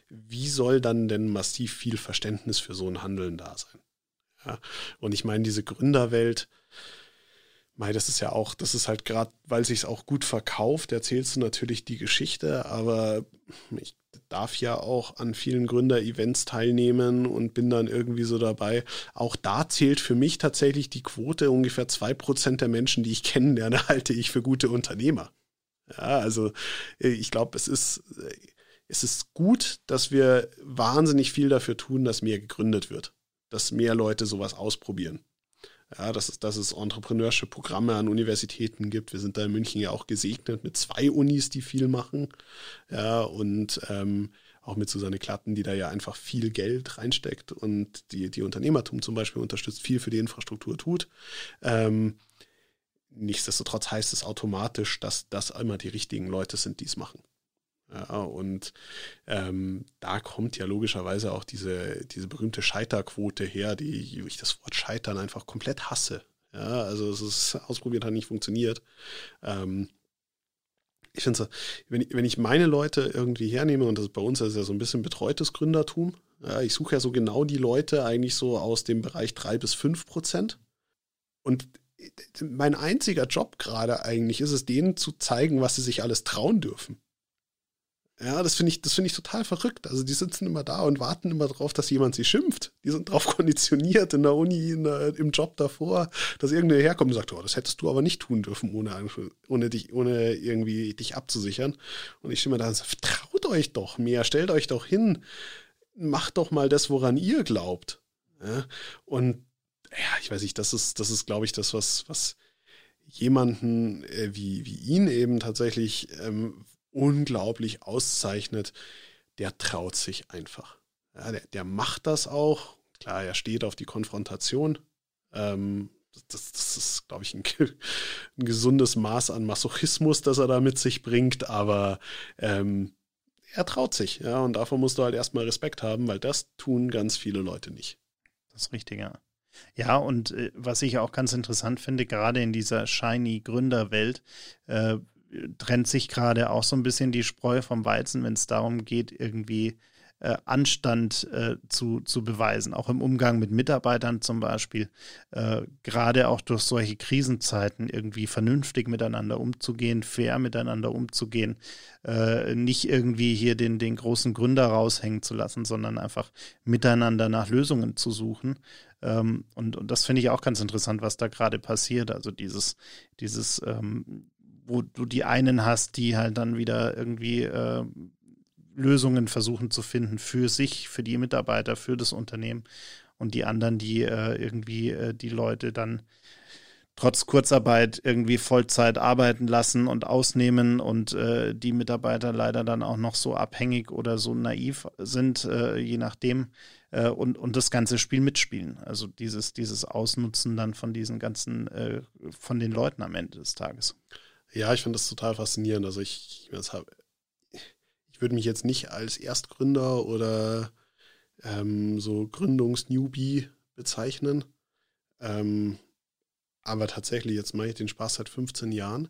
Wie soll dann denn massiv viel Verständnis für so ein Handeln da sein? Ja, und ich meine, diese Gründerwelt, Mei, das ist ja auch, das ist halt gerade, weil sich auch gut verkauft, erzählst du natürlich die Geschichte, aber ich darf ja auch an vielen Gründer-Events teilnehmen und bin dann irgendwie so dabei. Auch da zählt für mich tatsächlich die Quote, ungefähr zwei Prozent der Menschen, die ich kennenlerne, halte ich für gute Unternehmer. Ja, also ich glaube, es ist, es ist gut, dass wir wahnsinnig viel dafür tun, dass mehr gegründet wird, dass mehr Leute sowas ausprobieren. Ja, dass es, dass es Entrepreneurship-Programme an Universitäten gibt. Wir sind da in München ja auch gesegnet mit zwei Unis, die viel machen. Ja, und ähm, auch mit Susanne Klatten, die da ja einfach viel Geld reinsteckt und die, die Unternehmertum zum Beispiel unterstützt, viel für die Infrastruktur tut. Ähm, nichtsdestotrotz heißt es automatisch, dass das immer die richtigen Leute sind, die es machen. Ja, und ähm, da kommt ja logischerweise auch diese, diese berühmte Scheiterquote her, die ich das Wort Scheitern einfach komplett hasse. Ja, also es ist ausprobiert, hat nicht funktioniert. Ähm, ich finde so, wenn ich, wenn ich meine Leute irgendwie hernehme, und das bei uns ist ja so ein bisschen betreutes Gründertum, ja, ich suche ja so genau die Leute eigentlich so aus dem Bereich drei bis fünf Prozent. Und mein einziger Job gerade eigentlich ist es, denen zu zeigen, was sie sich alles trauen dürfen. Ja, das finde ich, das finde ich total verrückt. Also die sitzen immer da und warten immer darauf, dass jemand sie schimpft. Die sind darauf konditioniert in der Uni, in der, im Job davor, dass irgendwer herkommt und sagt, oh, das hättest du aber nicht tun dürfen, ohne, ohne dich, ohne irgendwie dich abzusichern. Und ich stimme da und sage, traut euch doch mehr, stellt euch doch hin, macht doch mal das, woran ihr glaubt. Ja? Und ja, ich weiß nicht, das ist, das ist, glaube ich, das, was, was jemanden äh, wie, wie ihn eben tatsächlich ähm, unglaublich auszeichnet, der traut sich einfach. Ja, der, der macht das auch. Klar, er steht auf die Konfrontation. Ähm, das, das, ist, glaube ich, ein, ein, gesundes Maß an Masochismus, das er da mit sich bringt, aber ähm, er traut sich, ja, und davor musst du halt erstmal Respekt haben, weil das tun ganz viele Leute nicht. Das ist richtig, ja. Ja, und äh, was ich auch ganz interessant finde, gerade in dieser shiny Gründerwelt, äh, trennt sich gerade auch so ein bisschen die Spreu vom Weizen, wenn es darum geht, irgendwie äh, Anstand äh, zu, zu beweisen, auch im Umgang mit Mitarbeitern zum Beispiel, äh, gerade auch durch solche Krisenzeiten irgendwie vernünftig miteinander umzugehen, fair miteinander umzugehen, äh, nicht irgendwie hier den, den großen Gründer raushängen zu lassen, sondern einfach miteinander nach Lösungen zu suchen. Ähm, und, und das finde ich auch ganz interessant, was da gerade passiert. Also dieses, dieses ähm, wo du die einen hast, die halt dann wieder irgendwie äh, Lösungen versuchen zu finden für sich, für die Mitarbeiter, für das Unternehmen und die anderen, die äh, irgendwie äh, die Leute dann trotz Kurzarbeit irgendwie Vollzeit arbeiten lassen und ausnehmen und äh, die Mitarbeiter leider dann auch noch so abhängig oder so naiv sind, äh, je nachdem, äh, und, und das ganze Spiel mitspielen. Also dieses, dieses Ausnutzen dann von diesen ganzen, äh, von den Leuten am Ende des Tages. Ja, ich finde das total faszinierend. Also ich, ich würde mich jetzt nicht als Erstgründer oder ähm, so Gründungs-Newbie bezeichnen. Ähm, aber tatsächlich, jetzt mache ich den Spaß seit 15 Jahren.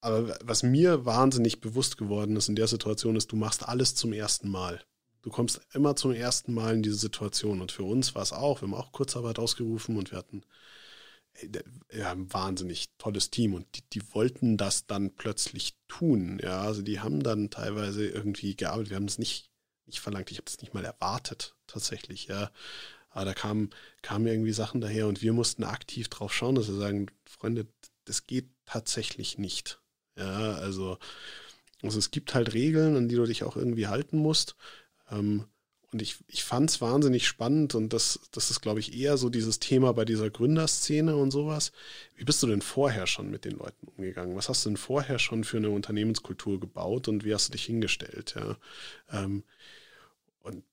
Aber was mir wahnsinnig bewusst geworden ist in der Situation, ist, du machst alles zum ersten Mal. Du kommst immer zum ersten Mal in diese Situation. Und für uns war es auch, wir haben auch Kurzarbeit ausgerufen und wir hatten ja, ein wahnsinnig tolles Team und die, die, wollten das dann plötzlich tun. Ja, also die haben dann teilweise irgendwie gearbeitet. Wir haben es nicht, nicht verlangt, ich habe es nicht mal erwartet, tatsächlich, ja. Aber da kamen, kamen irgendwie Sachen daher und wir mussten aktiv drauf schauen, dass wir sagen, Freunde, das geht tatsächlich nicht. Ja, also, also es gibt halt Regeln, an die du dich auch irgendwie halten musst. Ähm, und ich, ich fand es wahnsinnig spannend und das, das ist, glaube ich, eher so dieses Thema bei dieser Gründerszene und sowas. Wie bist du denn vorher schon mit den Leuten umgegangen? Was hast du denn vorher schon für eine Unternehmenskultur gebaut und wie hast du dich hingestellt? Ja? Ähm, und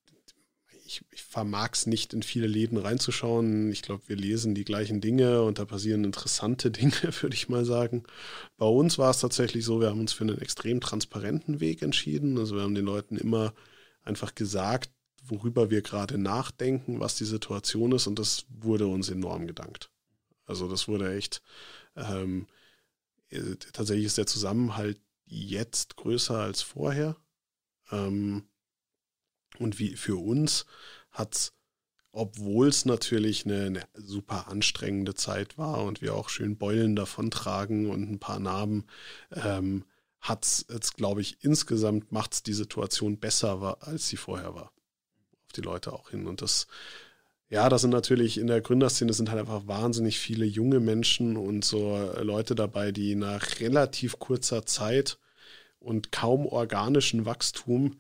ich, ich vermag es nicht, in viele Läden reinzuschauen. Ich glaube, wir lesen die gleichen Dinge und da passieren interessante Dinge, würde ich mal sagen. Bei uns war es tatsächlich so, wir haben uns für einen extrem transparenten Weg entschieden. Also wir haben den Leuten immer einfach gesagt, worüber wir gerade nachdenken, was die Situation ist. Und das wurde uns enorm gedankt. Also das wurde echt, ähm, äh, tatsächlich ist der Zusammenhalt jetzt größer als vorher. Ähm, und wie für uns hat es, obwohl es natürlich eine, eine, super anstrengende Zeit war und wir auch schön Beulen davontragen und ein paar Narben, ähm, hat es glaube ich, insgesamt macht es die Situation besser, als sie vorher war auf die Leute auch hin. Und das, ja, das sind natürlich in der Gründerszene sind halt einfach wahnsinnig viele junge Menschen und so Leute dabei, die nach relativ kurzer Zeit und kaum organischen Wachstum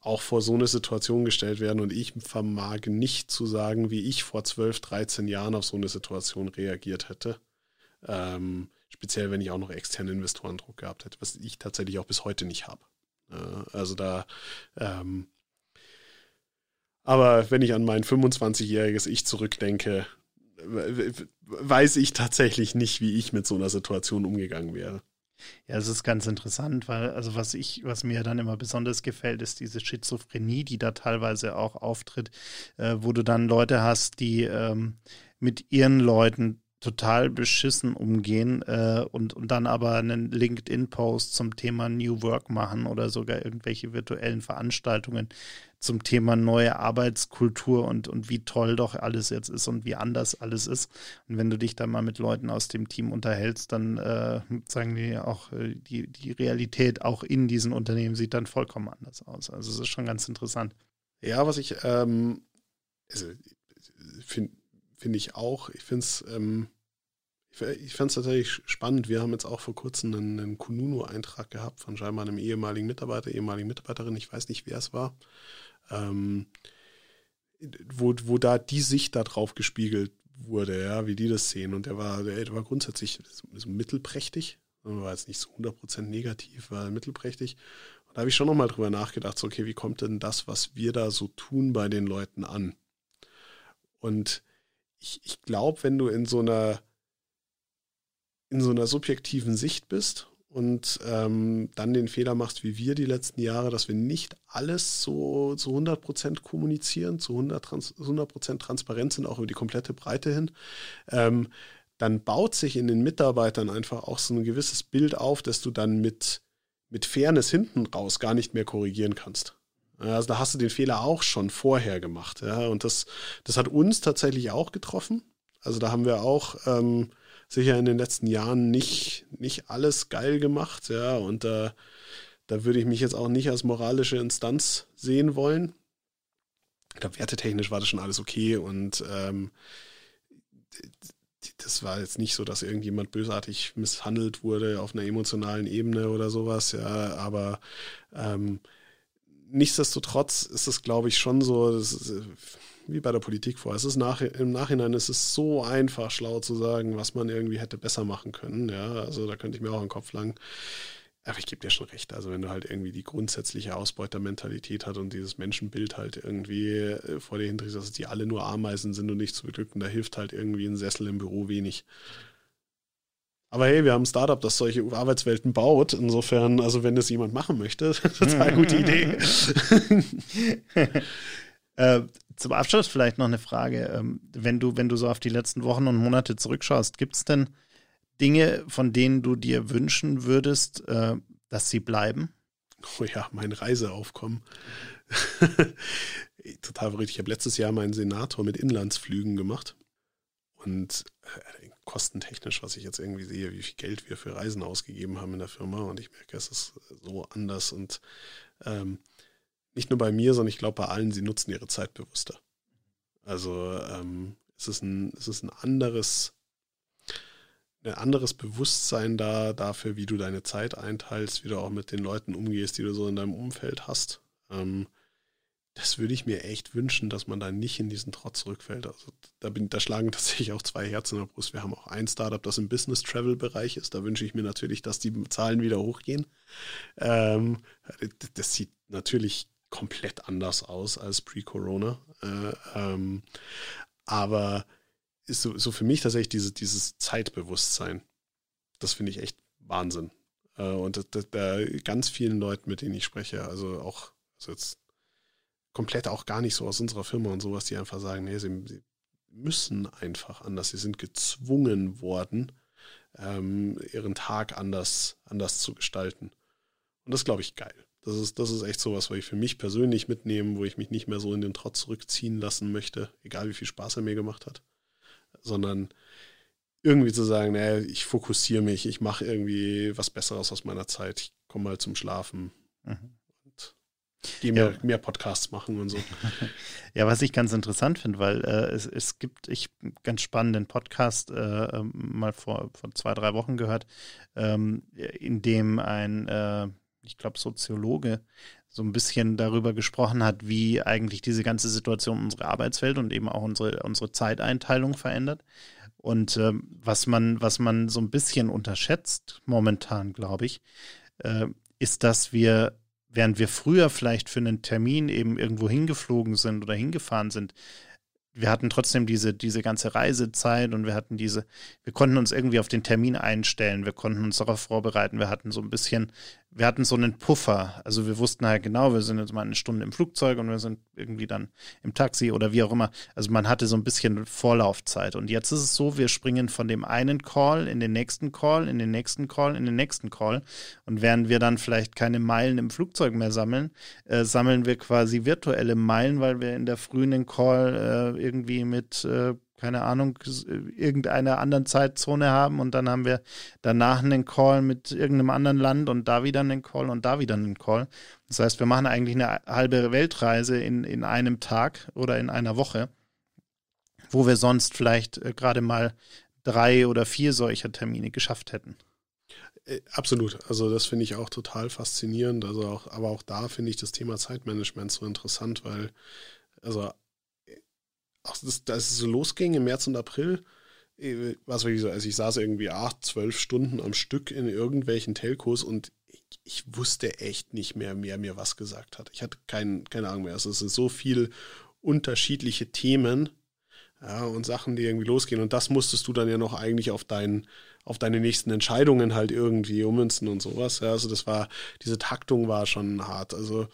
auch vor so eine Situation gestellt werden. Und ich vermag nicht zu sagen, wie ich vor 12, 13 Jahren auf so eine Situation reagiert hätte. Ähm, speziell, wenn ich auch noch externe Investorendruck gehabt hätte, was ich tatsächlich auch bis heute nicht habe. Äh, also da ähm, aber wenn ich an mein 25-jähriges Ich zurückdenke, weiß ich tatsächlich nicht, wie ich mit so einer Situation umgegangen wäre. Ja, es ist ganz interessant, weil, also was ich, was mir dann immer besonders gefällt, ist diese Schizophrenie, die da teilweise auch auftritt, äh, wo du dann Leute hast, die ähm, mit ihren Leuten total beschissen umgehen äh, und, und dann aber einen LinkedIn-Post zum Thema New Work machen oder sogar irgendwelche virtuellen Veranstaltungen zum Thema neue Arbeitskultur und, und wie toll doch alles jetzt ist und wie anders alles ist. Und wenn du dich dann mal mit Leuten aus dem Team unterhältst, dann äh, sagen die auch, äh, die, die Realität auch in diesen Unternehmen sieht dann vollkommen anders aus. Also es ist schon ganz interessant. Ja, was ich, ähm, also, finde finde ich auch. Ich finde es ähm, ich, ich fand es tatsächlich spannend. Wir haben jetzt auch vor kurzem einen, einen Kununu-Eintrag gehabt von scheinbar einem ehemaligen Mitarbeiter, ehemaligen Mitarbeiterin, ich weiß nicht, wer es war, ähm, wo, wo da die Sicht da drauf gespiegelt wurde, ja, wie die das sehen. Und der war, der war grundsätzlich so mittelprächtig, war jetzt nicht so 100% negativ, war mittelprächtig. Und da habe ich schon nochmal drüber nachgedacht, so, okay, wie kommt denn das, was wir da so tun, bei den Leuten an? Und ich, ich glaube, wenn du in so einer in so einer subjektiven Sicht bist und ähm, dann den Fehler machst, wie wir die letzten Jahre, dass wir nicht alles so zu 100% kommunizieren, zu 100%, Trans 100 transparent sind, auch über die komplette Breite hin, ähm, dann baut sich in den Mitarbeitern einfach auch so ein gewisses Bild auf, dass du dann mit, mit Fairness hinten raus gar nicht mehr korrigieren kannst. Also da hast du den Fehler auch schon vorher gemacht. Ja? Und das, das hat uns tatsächlich auch getroffen. Also da haben wir auch ähm, sicher in den letzten Jahren nicht, nicht alles geil gemacht. Ja? Und da, da würde ich mich jetzt auch nicht als moralische Instanz sehen wollen. Ich glaube, wertetechnisch war das schon alles okay und ähm, das war jetzt nicht so, dass irgendjemand bösartig misshandelt wurde auf einer emotionalen Ebene oder sowas, ja, aber ähm, nichtsdestotrotz ist es, glaube ich, schon so, ist, äh, wie bei der Politik vor. Es ist nach, Im Nachhinein ist es so einfach, schlau zu sagen, was man irgendwie hätte besser machen können. Ja, also da könnte ich mir auch den Kopf lang. Aber ich gebe dir schon recht. Also wenn du halt irgendwie die grundsätzliche Ausbeutermentalität hat und dieses Menschenbild halt irgendwie äh, vor dir hindrehst, dass die alle nur Ameisen sind und nicht zu beglücken, da hilft halt irgendwie ein Sessel im Büro wenig. Aber hey, wir haben ein Startup, das solche Arbeitswelten baut. Insofern, also wenn das jemand machen möchte, total gute Idee. äh, zum Abschluss vielleicht noch eine Frage. Ähm, wenn du, wenn du so auf die letzten Wochen und Monate zurückschaust, gibt es denn Dinge, von denen du dir wünschen würdest, äh, dass sie bleiben? Oh ja, mein Reiseaufkommen. Total verrückt. Ich habe letztes Jahr meinen Senator mit Inlandsflügen gemacht. Und äh, kostentechnisch, was ich jetzt irgendwie sehe, wie viel Geld wir für Reisen ausgegeben haben in der Firma. Und ich merke, es ist so anders. Und ähm, nicht nur bei mir, sondern ich glaube bei allen, sie nutzen ihre Zeit bewusster. Also ähm, es, ist ein, es ist ein anderes, ein anderes Bewusstsein da dafür, wie du deine Zeit einteilst, wie du auch mit den Leuten umgehst, die du so in deinem Umfeld hast. Ähm, das würde ich mir echt wünschen, dass man da nicht in diesen Trotz zurückfällt. Also da, bin, da schlagen tatsächlich auch zwei Herzen in der Brust. Wir haben auch ein Startup, das im Business-Travel-Bereich ist. Da wünsche ich mir natürlich, dass die Zahlen wieder hochgehen. Ähm, das sieht natürlich komplett anders aus als pre-Corona. Äh, ähm, aber ist so, so, für mich tatsächlich diese, dieses Zeitbewusstsein. Das finde ich echt Wahnsinn. Äh, und bei ganz vielen Leuten, mit denen ich spreche, also auch, also jetzt komplett auch gar nicht so aus unserer Firma und sowas, die einfach sagen, nee, sie, sie müssen einfach anders, sie sind gezwungen worden, ähm, ihren Tag anders, anders zu gestalten. Und das glaube ich geil. Das ist, das ist echt sowas, was ich für mich persönlich mitnehme, wo ich mich nicht mehr so in den Trott zurückziehen lassen möchte, egal wie viel Spaß er mir gemacht hat, sondern irgendwie zu sagen, naja, ich fokussiere mich, ich mache irgendwie was Besseres aus meiner Zeit, ich komme mal zum Schlafen mhm. Gehe mehr, ja. mehr Podcasts machen und so. Ja, was ich ganz interessant finde, weil äh, es, es gibt, ich ganz spannenden Podcast äh, ähm, mal vor, vor zwei, drei Wochen gehört, ähm, in dem ein äh, ich glaube, Soziologe, so ein bisschen darüber gesprochen hat, wie eigentlich diese ganze Situation unsere Arbeitswelt und eben auch unsere, unsere Zeiteinteilung verändert. Und äh, was man, was man so ein bisschen unterschätzt momentan, glaube ich, äh, ist, dass wir, während wir früher vielleicht für einen Termin eben irgendwo hingeflogen sind oder hingefahren sind, wir hatten trotzdem diese, diese ganze Reisezeit und wir hatten diese, wir konnten uns irgendwie auf den Termin einstellen, wir konnten uns darauf vorbereiten, wir hatten so ein bisschen, wir hatten so einen Puffer. Also wir wussten halt genau, wir sind jetzt mal eine Stunde im Flugzeug und wir sind irgendwie dann im Taxi oder wie auch immer. Also man hatte so ein bisschen Vorlaufzeit. Und jetzt ist es so, wir springen von dem einen Call in den nächsten Call, in den nächsten Call, in den nächsten Call. Und während wir dann vielleicht keine Meilen im Flugzeug mehr sammeln, äh, sammeln wir quasi virtuelle Meilen, weil wir in der frühen Call äh, irgendwie mit äh, keine Ahnung, irgendeiner anderen Zeitzone haben und dann haben wir danach einen Call mit irgendeinem anderen Land und da wieder einen Call und da wieder einen Call. Das heißt, wir machen eigentlich eine halbe Weltreise in, in einem Tag oder in einer Woche, wo wir sonst vielleicht äh, gerade mal drei oder vier solcher Termine geschafft hätten. Äh, absolut. Also das finde ich auch total faszinierend. Also auch, aber auch da finde ich das Thema Zeitmanagement so interessant, weil also auch das, es so losging im März und April, äh, was wirklich so, also ich saß irgendwie acht, zwölf Stunden am Stück in irgendwelchen Telcos und ich, ich wusste echt nicht mehr, wer mir was gesagt hat. Ich hatte kein, keine Ahnung mehr. Also es sind so viele unterschiedliche Themen ja, und Sachen, die irgendwie losgehen. Und das musstest du dann ja noch eigentlich auf deinen, auf deine nächsten Entscheidungen halt irgendwie ummünzen und sowas. Ja, also das war, diese Taktung war schon hart. Also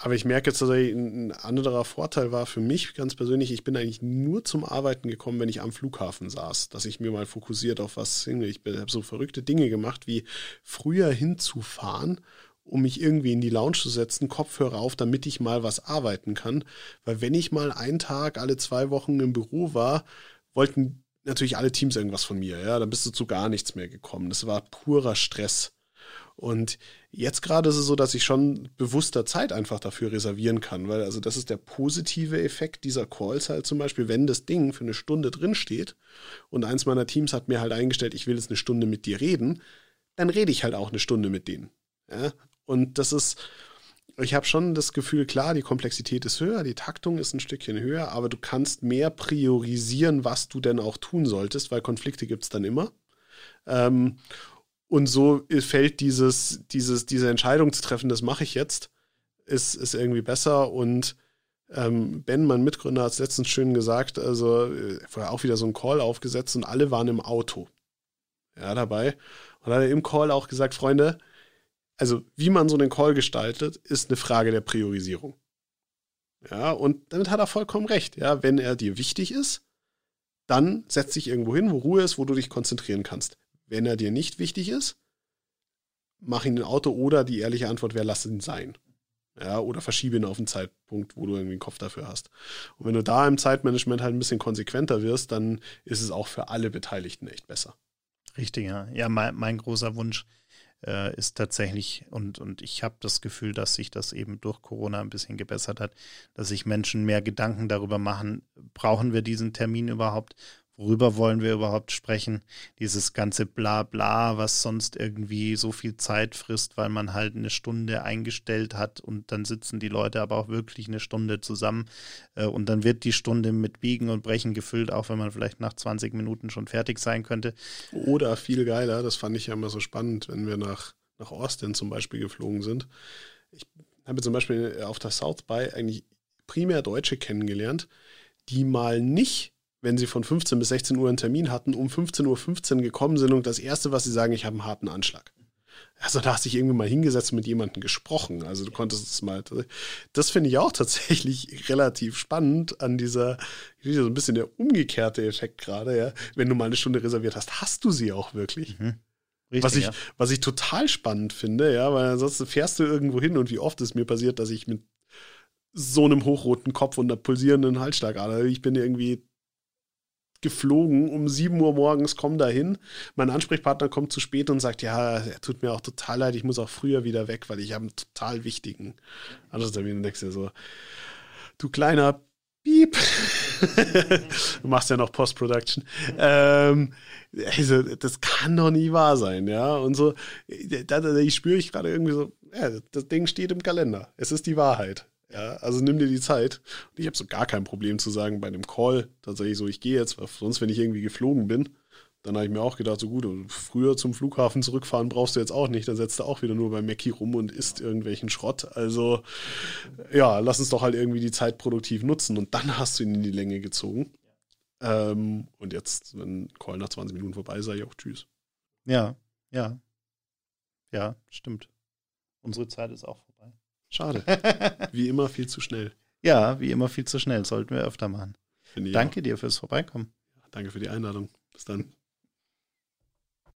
aber ich merke jetzt, dass ein anderer Vorteil war für mich ganz persönlich, ich bin eigentlich nur zum Arbeiten gekommen, wenn ich am Flughafen saß, dass ich mir mal fokussiert auf was hinge. Ich habe so verrückte Dinge gemacht, wie früher hinzufahren, um mich irgendwie in die Lounge zu setzen, Kopfhörer auf, damit ich mal was arbeiten kann. Weil wenn ich mal einen Tag alle zwei Wochen im Büro war, wollten natürlich alle Teams irgendwas von mir. Ja, dann bist du zu gar nichts mehr gekommen. Das war purer Stress. Und jetzt gerade ist es so, dass ich schon bewusster Zeit einfach dafür reservieren kann, weil also das ist der positive Effekt dieser Calls halt zum Beispiel, wenn das Ding für eine Stunde drin steht und eins meiner Teams hat mir halt eingestellt, ich will jetzt eine Stunde mit dir reden, dann rede ich halt auch eine Stunde mit denen. Ja? Und das ist, ich habe schon das Gefühl, klar, die Komplexität ist höher, die Taktung ist ein Stückchen höher, aber du kannst mehr priorisieren, was du denn auch tun solltest, weil Konflikte gibt es dann immer. Ähm, und so fällt dieses, dieses, diese Entscheidung zu treffen, das mache ich jetzt, ist, ist irgendwie besser. Und ähm, Ben, mein Mitgründer, hat es letztens schön gesagt, also äh, vorher auch wieder so ein Call aufgesetzt und alle waren im Auto. Ja, dabei. Und hat er im Call auch gesagt, Freunde, also wie man so einen Call gestaltet, ist eine Frage der Priorisierung. Ja, und damit hat er vollkommen recht. Ja, wenn er dir wichtig ist, dann setz dich irgendwo hin, wo Ruhe ist, wo du dich konzentrieren kannst. Wenn er dir nicht wichtig ist, mach ihn ein Auto oder die ehrliche Antwort wäre, lass ihn sein. Ja, oder verschiebe ihn auf einen Zeitpunkt, wo du irgendwie einen Kopf dafür hast. Und wenn du da im Zeitmanagement halt ein bisschen konsequenter wirst, dann ist es auch für alle Beteiligten echt besser. Richtig, ja. Ja, mein, mein großer Wunsch äh, ist tatsächlich, und, und ich habe das Gefühl, dass sich das eben durch Corona ein bisschen gebessert hat, dass sich Menschen mehr Gedanken darüber machen, brauchen wir diesen Termin überhaupt? Worüber wollen wir überhaupt sprechen? Dieses ganze Blabla, was sonst irgendwie so viel Zeit frisst, weil man halt eine Stunde eingestellt hat und dann sitzen die Leute aber auch wirklich eine Stunde zusammen äh, und dann wird die Stunde mit Biegen und Brechen gefüllt, auch wenn man vielleicht nach 20 Minuten schon fertig sein könnte. Oder viel geiler, das fand ich ja immer so spannend, wenn wir nach, nach Austin zum Beispiel geflogen sind. Ich habe zum Beispiel auf der South by eigentlich primär Deutsche kennengelernt, die mal nicht wenn sie von 15 bis 16 Uhr einen Termin hatten, um 15.15 Uhr 15 gekommen sind und das Erste, was sie sagen, ich habe einen harten Anschlag. Also da hast du dich irgendwie mal hingesetzt und mit jemandem gesprochen. Also du konntest es mal. Das finde ich auch tatsächlich relativ spannend an dieser, so ein bisschen der umgekehrte Effekt gerade, ja. Wenn du mal eine Stunde reserviert hast, hast du sie auch wirklich. Mhm. Richtig, was, ich, ja. was ich total spannend finde, ja, weil ansonsten fährst du irgendwo hin und wie oft ist mir passiert, dass ich mit so einem hochroten Kopf und einer pulsierenden Halsschlagader, ich bin irgendwie geflogen um 7 Uhr morgens, komm da hin. Mein Ansprechpartner kommt zu spät und sagt, ja, er tut mir auch total leid, ich muss auch früher wieder weg, weil ich habe einen total wichtigen Anschlusstermin. Und denkst dir so, du kleiner Piep. du machst ja noch Post-Production. Ähm, also, das kann doch nie wahr sein, ja. Und so, da, da, ich spüre ich gerade irgendwie so, ja, das Ding steht im Kalender. Es ist die Wahrheit. Ja, also nimm dir die Zeit. Und ich habe so gar kein Problem zu sagen, bei einem Call tatsächlich so, ich gehe jetzt, sonst, wenn ich irgendwie geflogen bin, dann habe ich mir auch gedacht, so gut, früher zum Flughafen zurückfahren brauchst du jetzt auch nicht. Dann setzt du auch wieder nur bei Mackie rum und isst irgendwelchen Schrott. Also ja, lass uns doch halt irgendwie die Zeit produktiv nutzen. Und dann hast du ihn in die Länge gezogen. Ähm, und jetzt, wenn Call nach 20 Minuten vorbei sei, auch tschüss. Ja, ja. Ja, stimmt. Unsere Zeit ist auch. Schade. wie immer viel zu schnell. Ja, wie immer viel zu schnell. Sollten wir öfter machen. Danke auch. dir fürs Vorbeikommen. Danke für die Einladung. Bis dann.